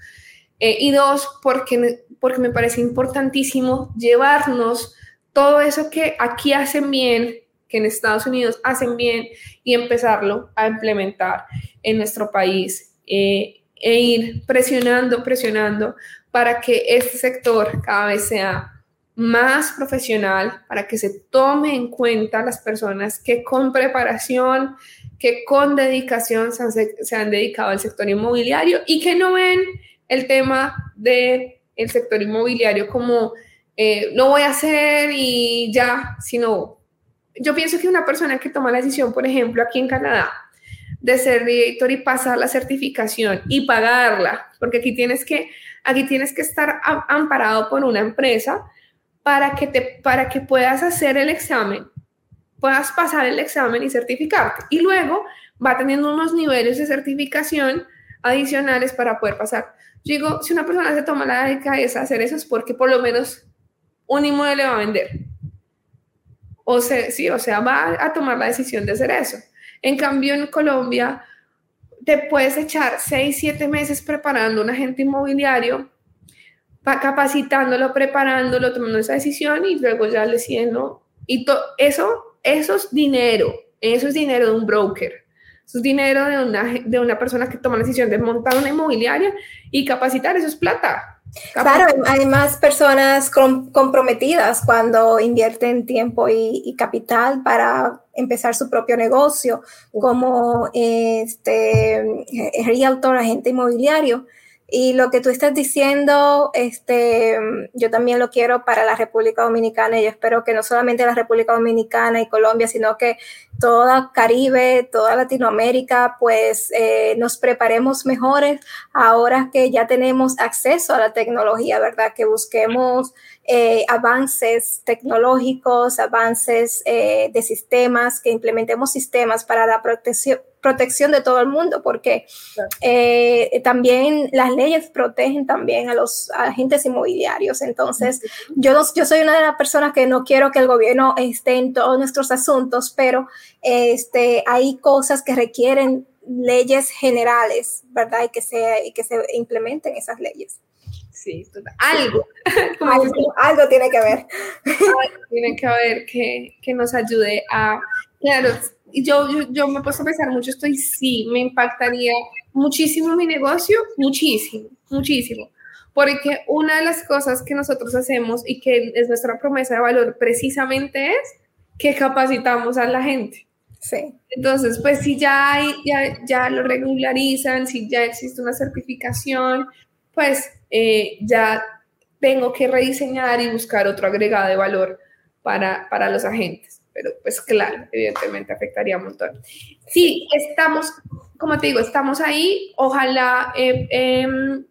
Eh, y dos, porque, porque me parece importantísimo llevarnos todo eso que aquí hacen bien, que en Estados Unidos hacen bien, y empezarlo a implementar en nuestro país eh, e ir presionando, presionando para que este sector cada vez sea más profesional para que se tome en cuenta las personas que con preparación, que con dedicación se han, dedicado al sector inmobiliario y que no ven el tema del el sector inmobiliario como eh, voy a hacer y ya, sino yo pienso que una persona que toma la decisión, por ejemplo, aquí en Canadá, de ser director y pasar la certificación y pagarla, porque aquí tienes que, aquí tienes que estar amparado por una empresa para que, te, para que puedas hacer el examen, puedas pasar el examen y certificarte. Y luego va teniendo unos niveles de certificación adicionales para poder pasar. Yo digo, si una persona se toma la cabeza hacer eso es porque por lo menos un inmueble va a vender. O sea, sí, o sea, va a tomar la decisión de hacer eso. En cambio, en Colombia, te puedes echar seis, siete meses preparando un agente inmobiliario capacitándolo, preparándolo, tomando esa decisión y luego ya le siguen, ¿no? Y eso, eso es dinero, eso es dinero de un broker, eso es dinero de una, de una persona que toma la decisión de montar una inmobiliaria y capacitar, eso es plata. Claro, hay más personas comprometidas cuando invierten tiempo y, y, capital para empezar su propio negocio, como este realtor, agente inmobiliario. Y lo que tú estás diciendo, este, yo también lo quiero para la República Dominicana y yo espero que no solamente la República Dominicana y Colombia, sino que toda Caribe, toda Latinoamérica, pues eh, nos preparemos mejores ahora que ya tenemos acceso a la tecnología, ¿verdad? Que busquemos eh, avances tecnológicos, avances eh, de sistemas, que implementemos sistemas para la protección, protección de todo el mundo, porque eh, también las leyes protegen también a los agentes inmobiliarios. Entonces, yo, yo soy una de las personas que no quiero que el gobierno esté en todos nuestros asuntos, pero este, hay cosas que requieren leyes generales, ¿verdad? Y que se, y que se implementen esas leyes. Sí, algo. (laughs) algo. tiene que ver. tiene que haber que, que nos ayude a, claro, yo, yo, yo me he puesto a pensar mucho, estoy sí, me impactaría muchísimo mi negocio, muchísimo, muchísimo. Porque una de las cosas que nosotros hacemos y que es nuestra promesa de valor precisamente es que capacitamos a la gente. Sí. Entonces, pues si ya, hay, ya, ya lo regularizan, si ya existe una certificación, pues eh, ya tengo que rediseñar y buscar otro agregado de valor para, para los agentes. Pero pues claro, evidentemente afectaría un montón. Sí, estamos, como te digo, estamos ahí. Ojalá eh, em,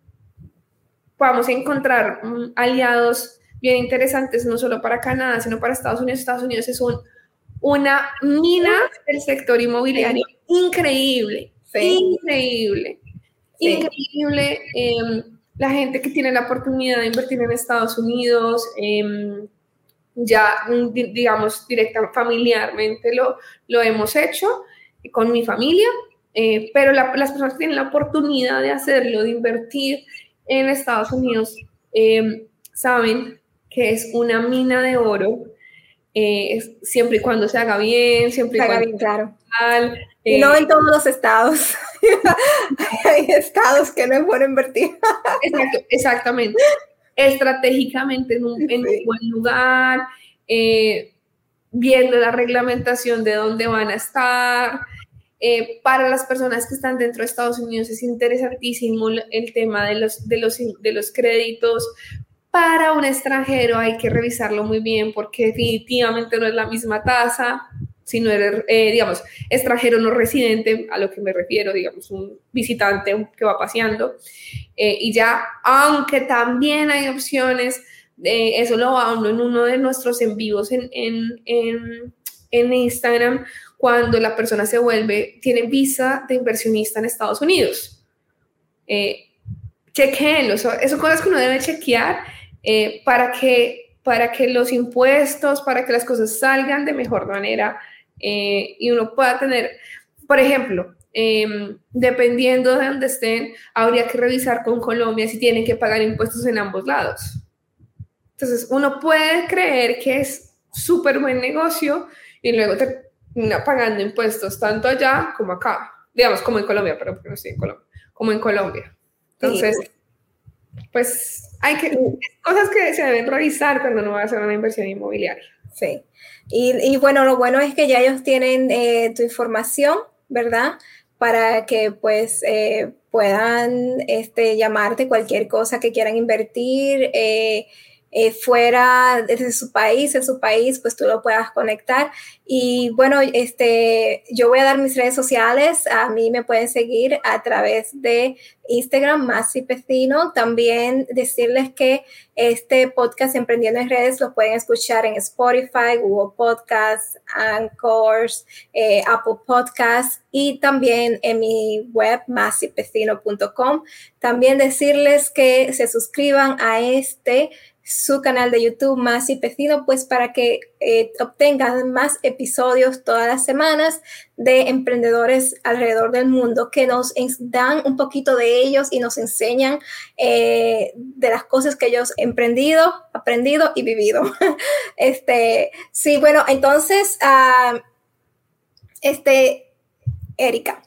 podamos encontrar aliados bien interesantes, no solo para Canadá, sino para Estados Unidos. Estados Unidos es un, una mina del sector inmobiliario increíble, increíble, increíble. Em, la gente que tiene la oportunidad de invertir en Estados Unidos, em, ya, digamos, directamente, familiarmente lo, lo hemos hecho con mi familia, eh, pero las personas que tienen la oportunidad de hacerlo, de invertir en Estados Unidos, em, saben que es una mina de oro, eh, siempre y cuando se haga bien, siempre y cuando bien, claro. y no en todos los estados. (laughs) hay estados que no es bueno invertir. exactamente. Estratégicamente en un, buen lugar, eh, viendo la reglamentación de dónde van a estar. Eh, para las personas que están dentro de Estados Unidos es interesantísimo el tema de los, de los, de los créditos. Para un extranjero hay que revisarlo muy bien porque definitivamente no es la misma tasa si no eres, eh, digamos, extranjero no residente, a lo que me refiero, digamos, un visitante que va paseando. Eh, y ya, aunque también hay opciones, de, eso lo hablo en uno de nuestros en vivos en, en, en, Instagram, cuando la persona se vuelve, tiene visa de inversionista en Estados Unidos. Eh, chequenlo, eso, son cosas que uno debe chequear eh, para, que, para que los impuestos, para que las cosas salgan de mejor manera eh, y uno pueda tener, por ejemplo, em, dependiendo de dónde estén, habría que revisar con Colombia si tienen que pagar impuestos en ambos lados. Entonces, uno puede creer que es súper buen negocio y luego termina pagando impuestos tanto allá como acá, digamos, como en Colombia, pero porque no estoy en Colombia, como en Colombia. Entonces, pues hay que, cosas que se deben revisar cuando uno va a hacer una inversión inmobiliaria. Sí. Y, bueno, lo bueno es que ya ellos tienen eh, tu información, ¿verdad? Para que pues eh, puedan este, llamarte cualquier cosa que quieran invertir. Eh, eh, fuera de su país, en su país, pues tú lo puedas conectar. Y bueno, este, yo voy a dar mis redes sociales. A mí me pueden seguir a través de Instagram, Masi Pecino. También decirles que este podcast Emprendiendo en Redes lo pueden escuchar en Spotify, Google Podcasts, Anchors, eh, Apple Podcasts y también en mi web, masipecino.com. También decirles que se suscriban a este su canal de YouTube Más y Pecino, pues para que eh, más episodios todas las semanas de emprendedores alrededor del mundo que nos dan un poquito de ellos y nos enseñan eh, de las cosas que ellos han emprendido, aprendido y vivido. (laughs) este, sí, bueno, entonces, ah, este, Erika,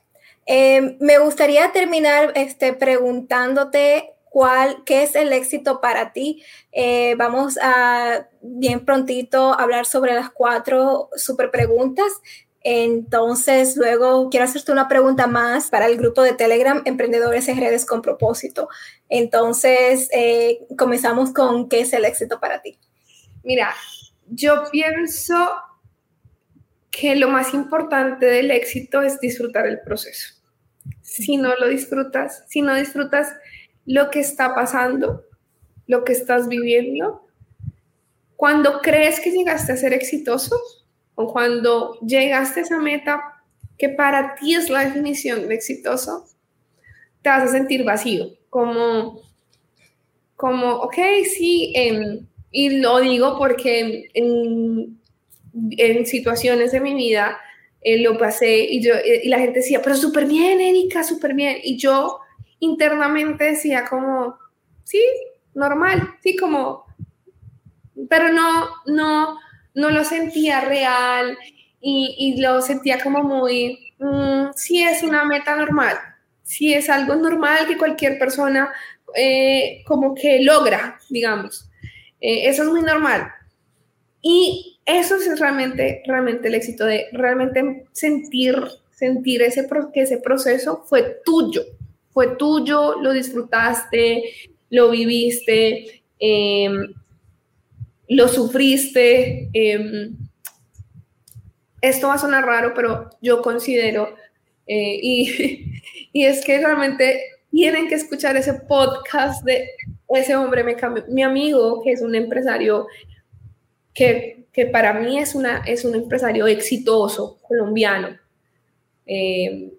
eh, me gustaría terminar este, preguntándote cuál, qué es el éxito para ti. Eh, vamos a bien prontito hablar sobre las cuatro super preguntas. Entonces, luego quiero hacerte una pregunta más para el grupo de Telegram Emprendedores en Redes con Propósito. Entonces, eh, comenzamos con qué es el éxito para ti. Mira, yo pienso que lo más importante del éxito es disfrutar el proceso. Si no lo disfrutas, si no disfrutas lo que está pasando, lo que estás viviendo, cuando crees que llegaste a ser exitoso o cuando llegaste a esa meta que para ti es la definición de exitoso, te vas a sentir vacío, como, como ok, sí, em, y lo digo porque en, situaciones de mi vida eh, lo pasé y, yo, y la gente decía, pero súper bien, Erika, súper bien, y yo internamente decía como, sí, normal, sí, como, pero no, no, no lo sentía real y, lo sentía como muy, mm, sí es una meta normal, sí es algo normal que cualquier persona eh, como que logra, digamos. Eh, eso es muy normal. Y eso es realmente, realmente el éxito de realmente sentir, sentir ese, que ese proceso fue tuyo, fue tuyo, lo disfrutaste, lo viviste, em, lo sufriste. Em, esto va a sonar raro, pero yo considero, eh, y, (laughs) y, es que realmente tienen que escuchar ese podcast de ese hombre, me mi amigo, que es un empresario que, que para mí es, una, es un empresario exitoso colombiano. Eh,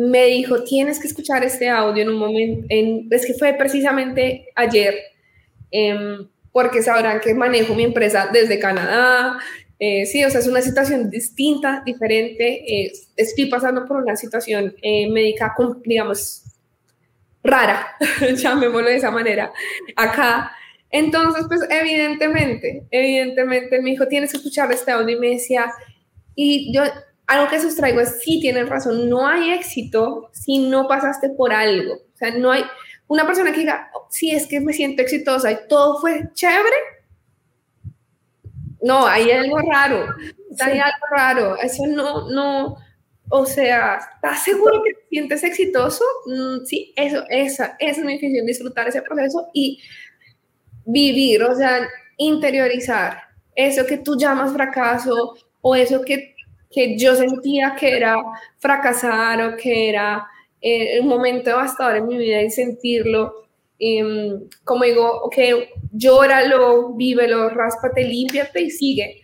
me dijo, tienes que escuchar este audio en un momento, en, es que fue precisamente ayer, em, porque sabrán que manejo mi empresa desde Canadá, eh, sí, o sea, es una situación distinta, diferente, eh, estoy pasando por una situación eh, médica, digamos, rara, (laughs) llamémoslo de esa manera, acá. Entonces, pues evidentemente, evidentemente me dijo, tienes que escuchar este audio y me decía, y yo algo que sustraigo es, sí, tienen razón, no hay éxito si no pasaste por algo. O sea, no hay una persona que diga, sí, es que me siento exitosa y todo fue chévere. No, hay algo raro, hay algo raro. Eso no, no, o sea, ¿estás seguro que te sientes exitoso? Mm, sí, eso, esa, esa es mi definición, disfrutar ese proceso y vivir, o sea, interiorizar eso que tú llamas fracaso o eso que, que yo sentía que era fracasar o que era eh, un momento devastador en mi vida y sentirlo. Em, como digo, ok, llóralo, vívelo, ráspate, límpiate y sigue,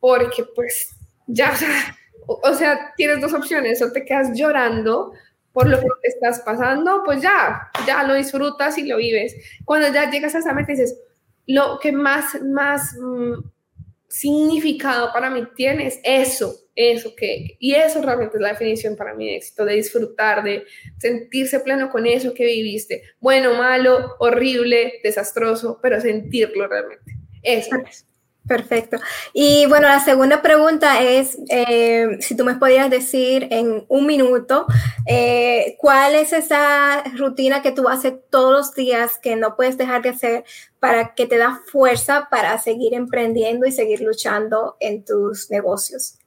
porque pues ya, (laughs) o, sea, tienes dos opciones, o te quedas llorando por lo que estás pasando, pues ya, ya lo disfrutas y lo vives. Cuando ya llegas a esa meta dices, lo que más, más mm, significado para mí tiene es eso, eso que, y eso realmente es la definición para mi éxito, de disfrutar, de sentirse pleno con eso que viviste, bueno, malo, horrible, desastroso, pero sentirlo realmente. Eso es. Perfecto. Y bueno, la segunda pregunta es, eh, si tú me podías decir en un minuto, eh, ¿cuál es esa rutina que tú haces todos los días que no puedes dejar de hacer para que te da fuerza para seguir emprendiendo y seguir luchando en tus negocios?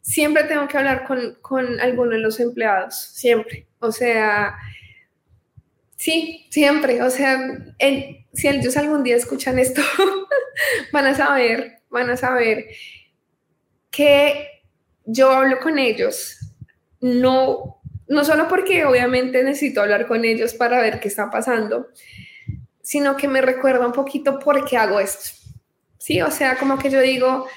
Siempre tengo que hablar con, con alguno de los empleados, siempre. O sea, sí, siempre. O sea, si ellos algún día escuchan esto, (laughs) van a saber, van a saber que yo hablo con ellos, no, no solo porque obviamente necesito hablar con ellos para ver qué está pasando, sino que me recuerda un poquito por qué hago esto. Sí, o sea, como que yo digo,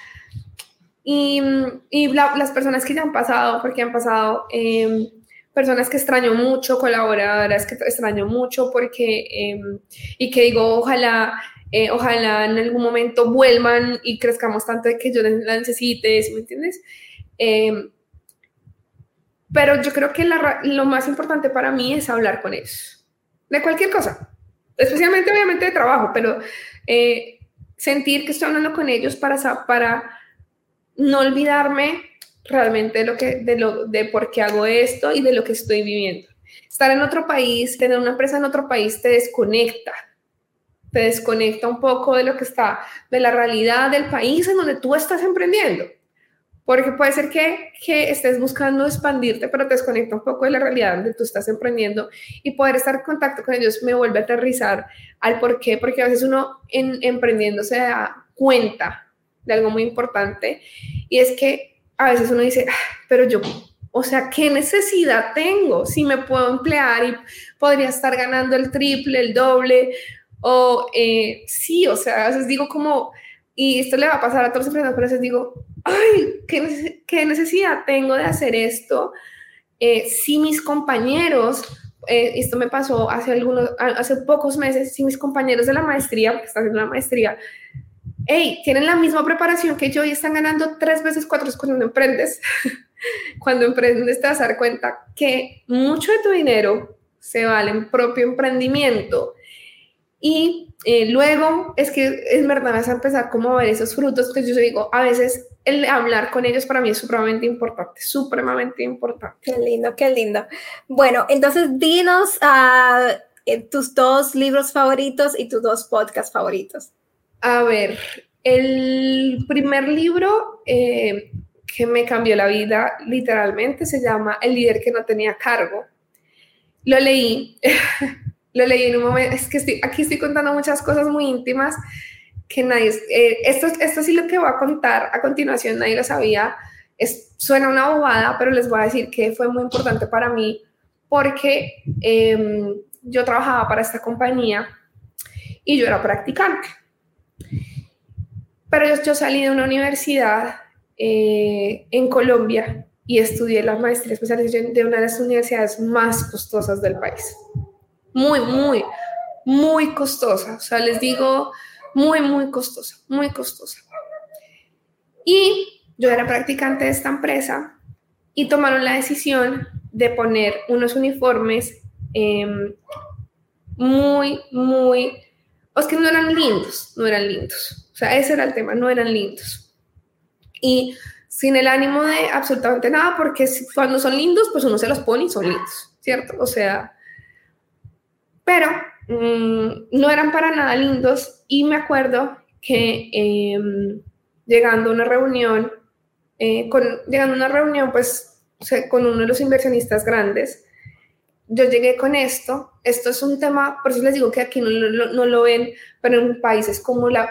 y, y las personas que ya han pasado, porque han pasado em, personas que extraño mucho, colaboradoras que extraño mucho, porque, em, y que digo, ojalá eh, ojalá en algún momento vuelvan y crezcamos tanto de que yo la necesite, ¿me entiendes? Em, pero yo creo que lo más importante para mí es hablar con ellos, de cualquier cosa, especialmente obviamente de trabajo, pero eh, sentir que estoy hablando con ellos para, para no olvidarme realmente de, lo que, de, lo, de por qué hago esto y de lo que estoy viviendo. Estar en otro país, tener una empresa en otro país te desconecta te desconecta un poco de lo que está, de la realidad del país en donde tú estás emprendiendo. Porque puede ser que, que estés buscando expandirte, pero te desconecta un poco de la realidad donde tú estás emprendiendo y poder estar en contacto con ellos me vuelve a aterrizar al por qué, porque a veces uno en, emprendiendo se da cuenta de algo muy importante y es que a veces uno dice, ah, pero yo, o sea, ¿qué necesidad tengo si me puedo emplear y podría estar ganando el triple, el doble? O eh, sí, o sea, a veces digo como, y esto le va a pasar a todos los emprendedores, pero a veces digo, ay, ¿qué, qué necesidad tengo de hacer esto? Eh, si mis compañeros, eh, esto me pasó hace, algunos, hace pocos meses, si mis compañeros de la maestría, porque están haciendo la maestría, hey, tienen la misma preparación que yo y están ganando tres veces cuatro cuando emprendes. (laughs) cuando emprendes te vas a dar cuenta que mucho de tu dinero se vale en propio emprendimiento y eh, luego es que es verdad, vas a empezar como a ver esos frutos que yo digo, a veces el hablar con ellos para mí es supremamente importante, supremamente importante. Qué lindo, qué lindo. Bueno, entonces dinos uh, tus dos libros favoritos y tus dos podcasts favoritos. A ver, el primer libro eh, que me cambió la vida literalmente se llama El líder que no tenía cargo. Lo leí (laughs) Lo leí en un momento, es que estoy, aquí estoy contando muchas cosas muy íntimas que nadie, eh, esto, esto sí lo que voy a contar a continuación, nadie lo sabía, es, suena una bobada, pero les voy a decir que fue muy importante para mí porque em, yo trabajaba para esta compañía y yo era practicante. Pero yo, salí de una universidad eh, en Colombia y estudié la maestría especialización de una de las universidades más costosas del país muy, muy, muy costosa. O sea, les digo, muy, muy costosa, muy costosa. Y yo era practicante de esta empresa y tomaron la decisión de poner unos uniformes em, muy, muy, es que no eran lindos, no eran lindos. O sea, ese era el tema, no eran lindos. Y sin el ánimo de absolutamente nada, porque cuando son lindos, pues uno se los pone y son lindos, ¿cierto? O sea, pero mm, no eran para nada lindos y me acuerdo que em, llegando a una reunión, eh, con, llegando a una reunión, pues, con uno de los inversionistas grandes, yo llegué con esto. Esto es un tema, por eso les digo que aquí no, no, lo ven, pero en países como la,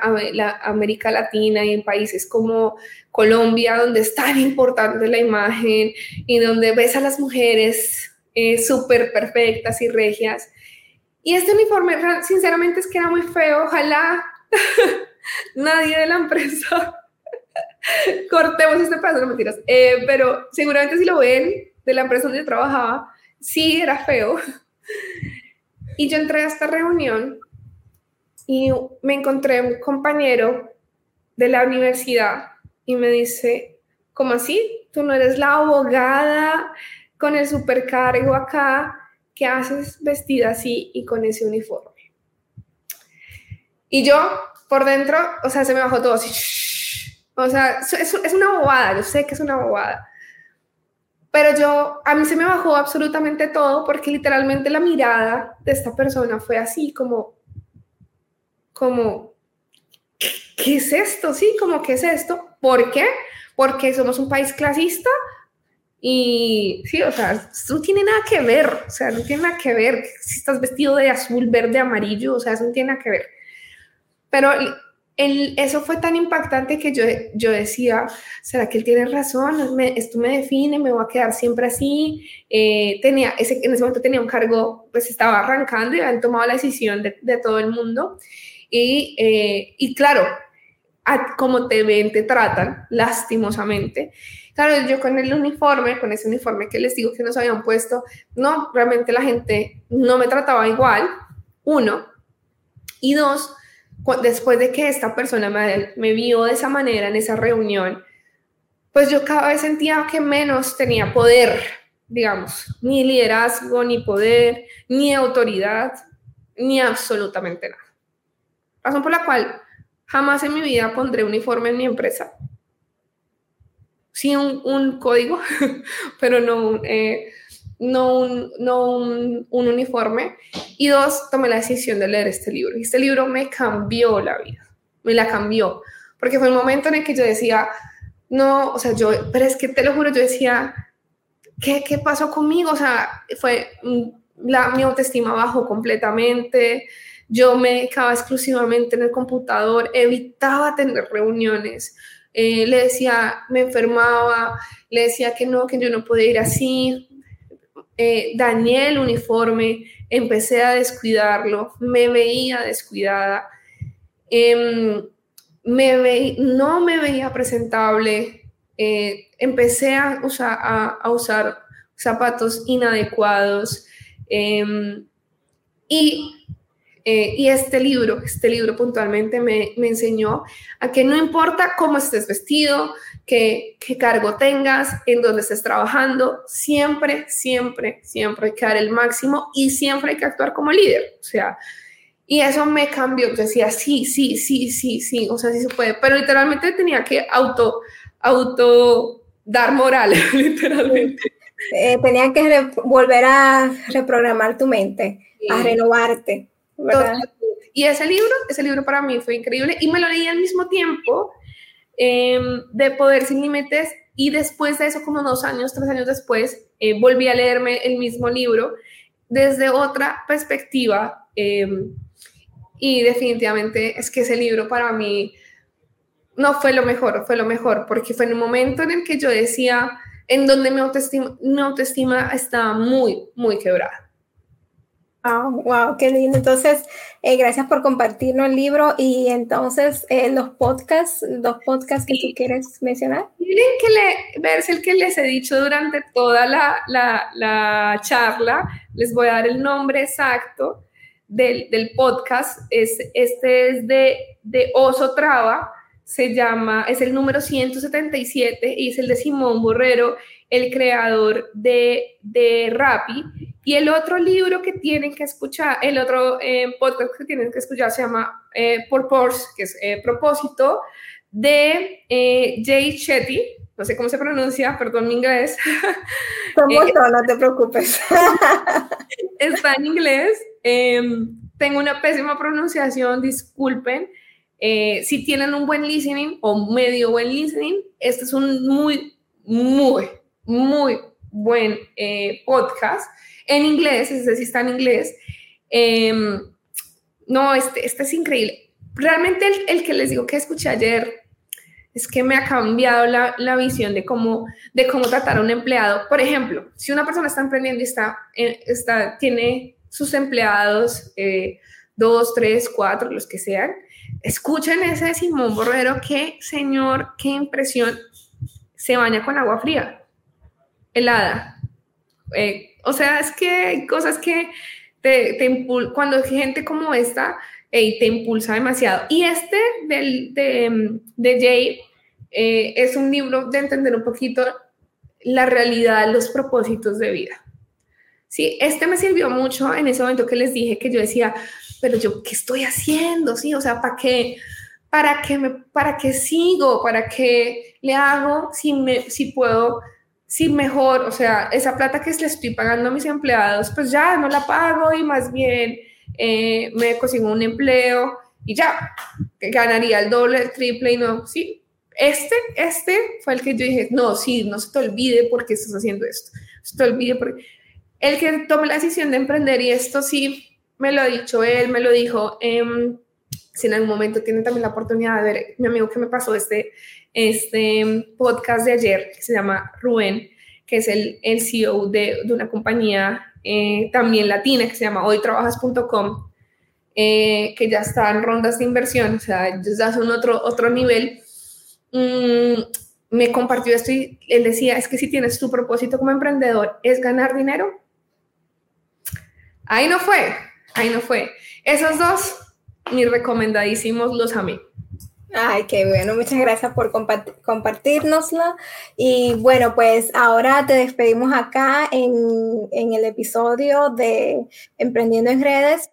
América Latina y en países como Colombia, donde es tan importante la imagen y donde ves a las mujeres eh, súper perfectas y regias. Y este uniforme, sinceramente, es que era muy feo. Ojalá (laughs) nadie de la empresa (laughs) cortemos este pedazo, no mentiras. Eh, pero seguramente si lo ven de la empresa donde yo trabajaba, sí era feo. Y yo entré a esta reunión y me encontré un compañero de la universidad y me dice, ¿cómo así? Tú no eres la abogada con el supercargo acá que haces vestida así y con ese uniforme. Y yo por dentro, o sea, se me bajó todo así. O sea, es, es una bobada, yo sé que es una bobada. Pero yo, a mí se me bajó absolutamente todo porque literalmente la mirada de esta persona fue así como, como, ¿qué es esto? Sí, como, ¿qué es esto? ¿Por qué? Porque somos un país clasista y sí, o sea, eso no tiene nada que ver, o sea, no tiene nada que ver si estás vestido de azul, verde, amarillo, o sea, eso no tiene nada que ver. Pero eso fue tan impactante que yo, yo decía, ¿será que él tiene razón? esto me define, me voy a quedar siempre así. Eh, tenía ese, en ese momento tenía un cargo, pues estaba arrancando y habían tomado la decisión de, de todo el mundo. Y, eh, y claro, como te ven, te tratan, lastimosamente. Claro, yo con el uniforme, con ese uniforme que les digo que nos habían puesto, no, realmente la gente no me trataba igual, uno. Y dos, después de que esta persona me, me vio de esa manera en esa reunión, pues yo cada vez sentía que menos tenía poder, digamos, ni liderazgo, ni poder, ni autoridad, ni absolutamente nada. Razón por la cual jamás en mi vida pondré uniforme en mi empresa. Sí, un, código, (laughs) pero no, eh, no, un, no un, uniforme. Y dos, tomé la decisión de leer este libro. Y este libro me cambió la vida, me la cambió. Porque fue el momento en el que yo decía, no, o sea, yo, pero es que te lo juro, yo decía, ¿qué, qué pasó conmigo? O sea, fue, la, mi autoestima bajó completamente. Yo me dedicaba exclusivamente en el computador, evitaba tener reuniones. Eh, le decía, me enfermaba, le decía que no, que yo no podía ir así, eh, dañé el uniforme, empecé a descuidarlo, me veía descuidada, em, me no me veía presentable, eh, empecé a, usar, a, usar zapatos inadecuados em, y, eh, y, este libro, este libro puntualmente me, me enseñó a que no importa cómo estés vestido, qué, cargo tengas, en dónde estés trabajando, siempre, siempre, siempre hay que dar el máximo y siempre hay que actuar como líder. O sea, y eso me cambió. Yo decía, sí, sí, sí, sí, sí, o sea, sí se puede, pero literalmente tenía que auto, auto dar moral, (laughs) literalmente. Eh, que volver a reprogramar tu mente, a renovarte. Y ese libro, ese libro para mí fue increíble y me lo leí al mismo tiempo Em, de Poder Sin Límites y después de eso, como dos años, tres años después, eh, volví a leerme el mismo libro desde otra perspectiva em, y definitivamente es que ese libro para mí no fue lo mejor, fue lo mejor, porque fue en un momento en el que yo decía, en donde mi autoestima, mi autoestima estaba muy, muy quebrada. Oh, wow, qué lindo. Entonces, eh, gracias por compartirnos el libro y entonces eh, los podcasts, los podcasts que tú quieres mencionar. Miren que le, verse el que les he dicho durante toda la, la, la, charla, les voy a dar el nombre exacto del, del podcast. Es, este es de, de Oso Traba, se llama, es el número 177 y es el de Simón Borrero, el creador de, de Rappi y el otro libro que tienen que escuchar, el otro eh, podcast que tienen que escuchar se llama eh, Purpose, que es eh, Propósito, de Jay Shetty. no sé cómo se pronuncia, perdón mi inglés. (laughs) Somos eh, no te preocupes. (laughs) está en inglés. Em, tengo una pésima pronunciación, disculpen. Eh, si tienen un buen listening o medio buen listening, este es un muy, muy, muy buen eh, podcast en inglés, es decir, está en inglés. Em, no, este, este es increíble. Realmente el, que les digo que escuché ayer es que me ha cambiado la, la, visión de cómo, de cómo tratar a un empleado. Por ejemplo, si una persona está emprendiendo y está, eh, está, tiene sus empleados, eh, dos, tres, cuatro, los que sean, escuchen ese Simón Borrero, qué señor, qué impresión, se baña con agua fría, helada. Eh, o sea, es que hay cosas que te, te cuando gente como esta, te impulsa demasiado. Y este del, de, de Jay eh, es un libro de entender un poquito la realidad, los propósitos de vida. Sí, este me sirvió mucho en ese momento que les dije que yo decía, pero yo, ¿qué estoy haciendo? Sí, o sea, ¿para qué? ¿Para qué, me, para qué sigo? ¿Para qué le hago si, me, si puedo si mejor, o sea, esa plata que le estoy pagando a mis empleados, pues ya no la pago y más bien eh, me consigo un empleo y ya, ganaría el doble, el triple y no, sí. Este, este fue el que yo dije, no, sí, no se te olvide por qué estás haciendo esto, se te olvide porque el que tome la decisión de emprender y esto sí, me lo ha dicho él, me lo dijo, eh, si en algún momento tienen también la oportunidad de ver mi amigo que me pasó este, este podcast de ayer, que se llama Rubén, que es el, el CEO de, de, una compañía eh, también latina que se llama hoytrabajas.com, eh, que ya está en rondas de inversión, o sea, ya son otro, otro nivel. Mm, me compartió esto y él decía, es que si tienes tu propósito como emprendedor es ganar dinero. Ahí no fue, ahí no fue. Esos dos, mis recomendadísimos, los amé. Ay, qué bueno, muchas gracias por compartirnosla. Y bueno, pues ahora te despedimos acá en, en el episodio de Emprendiendo en Redes.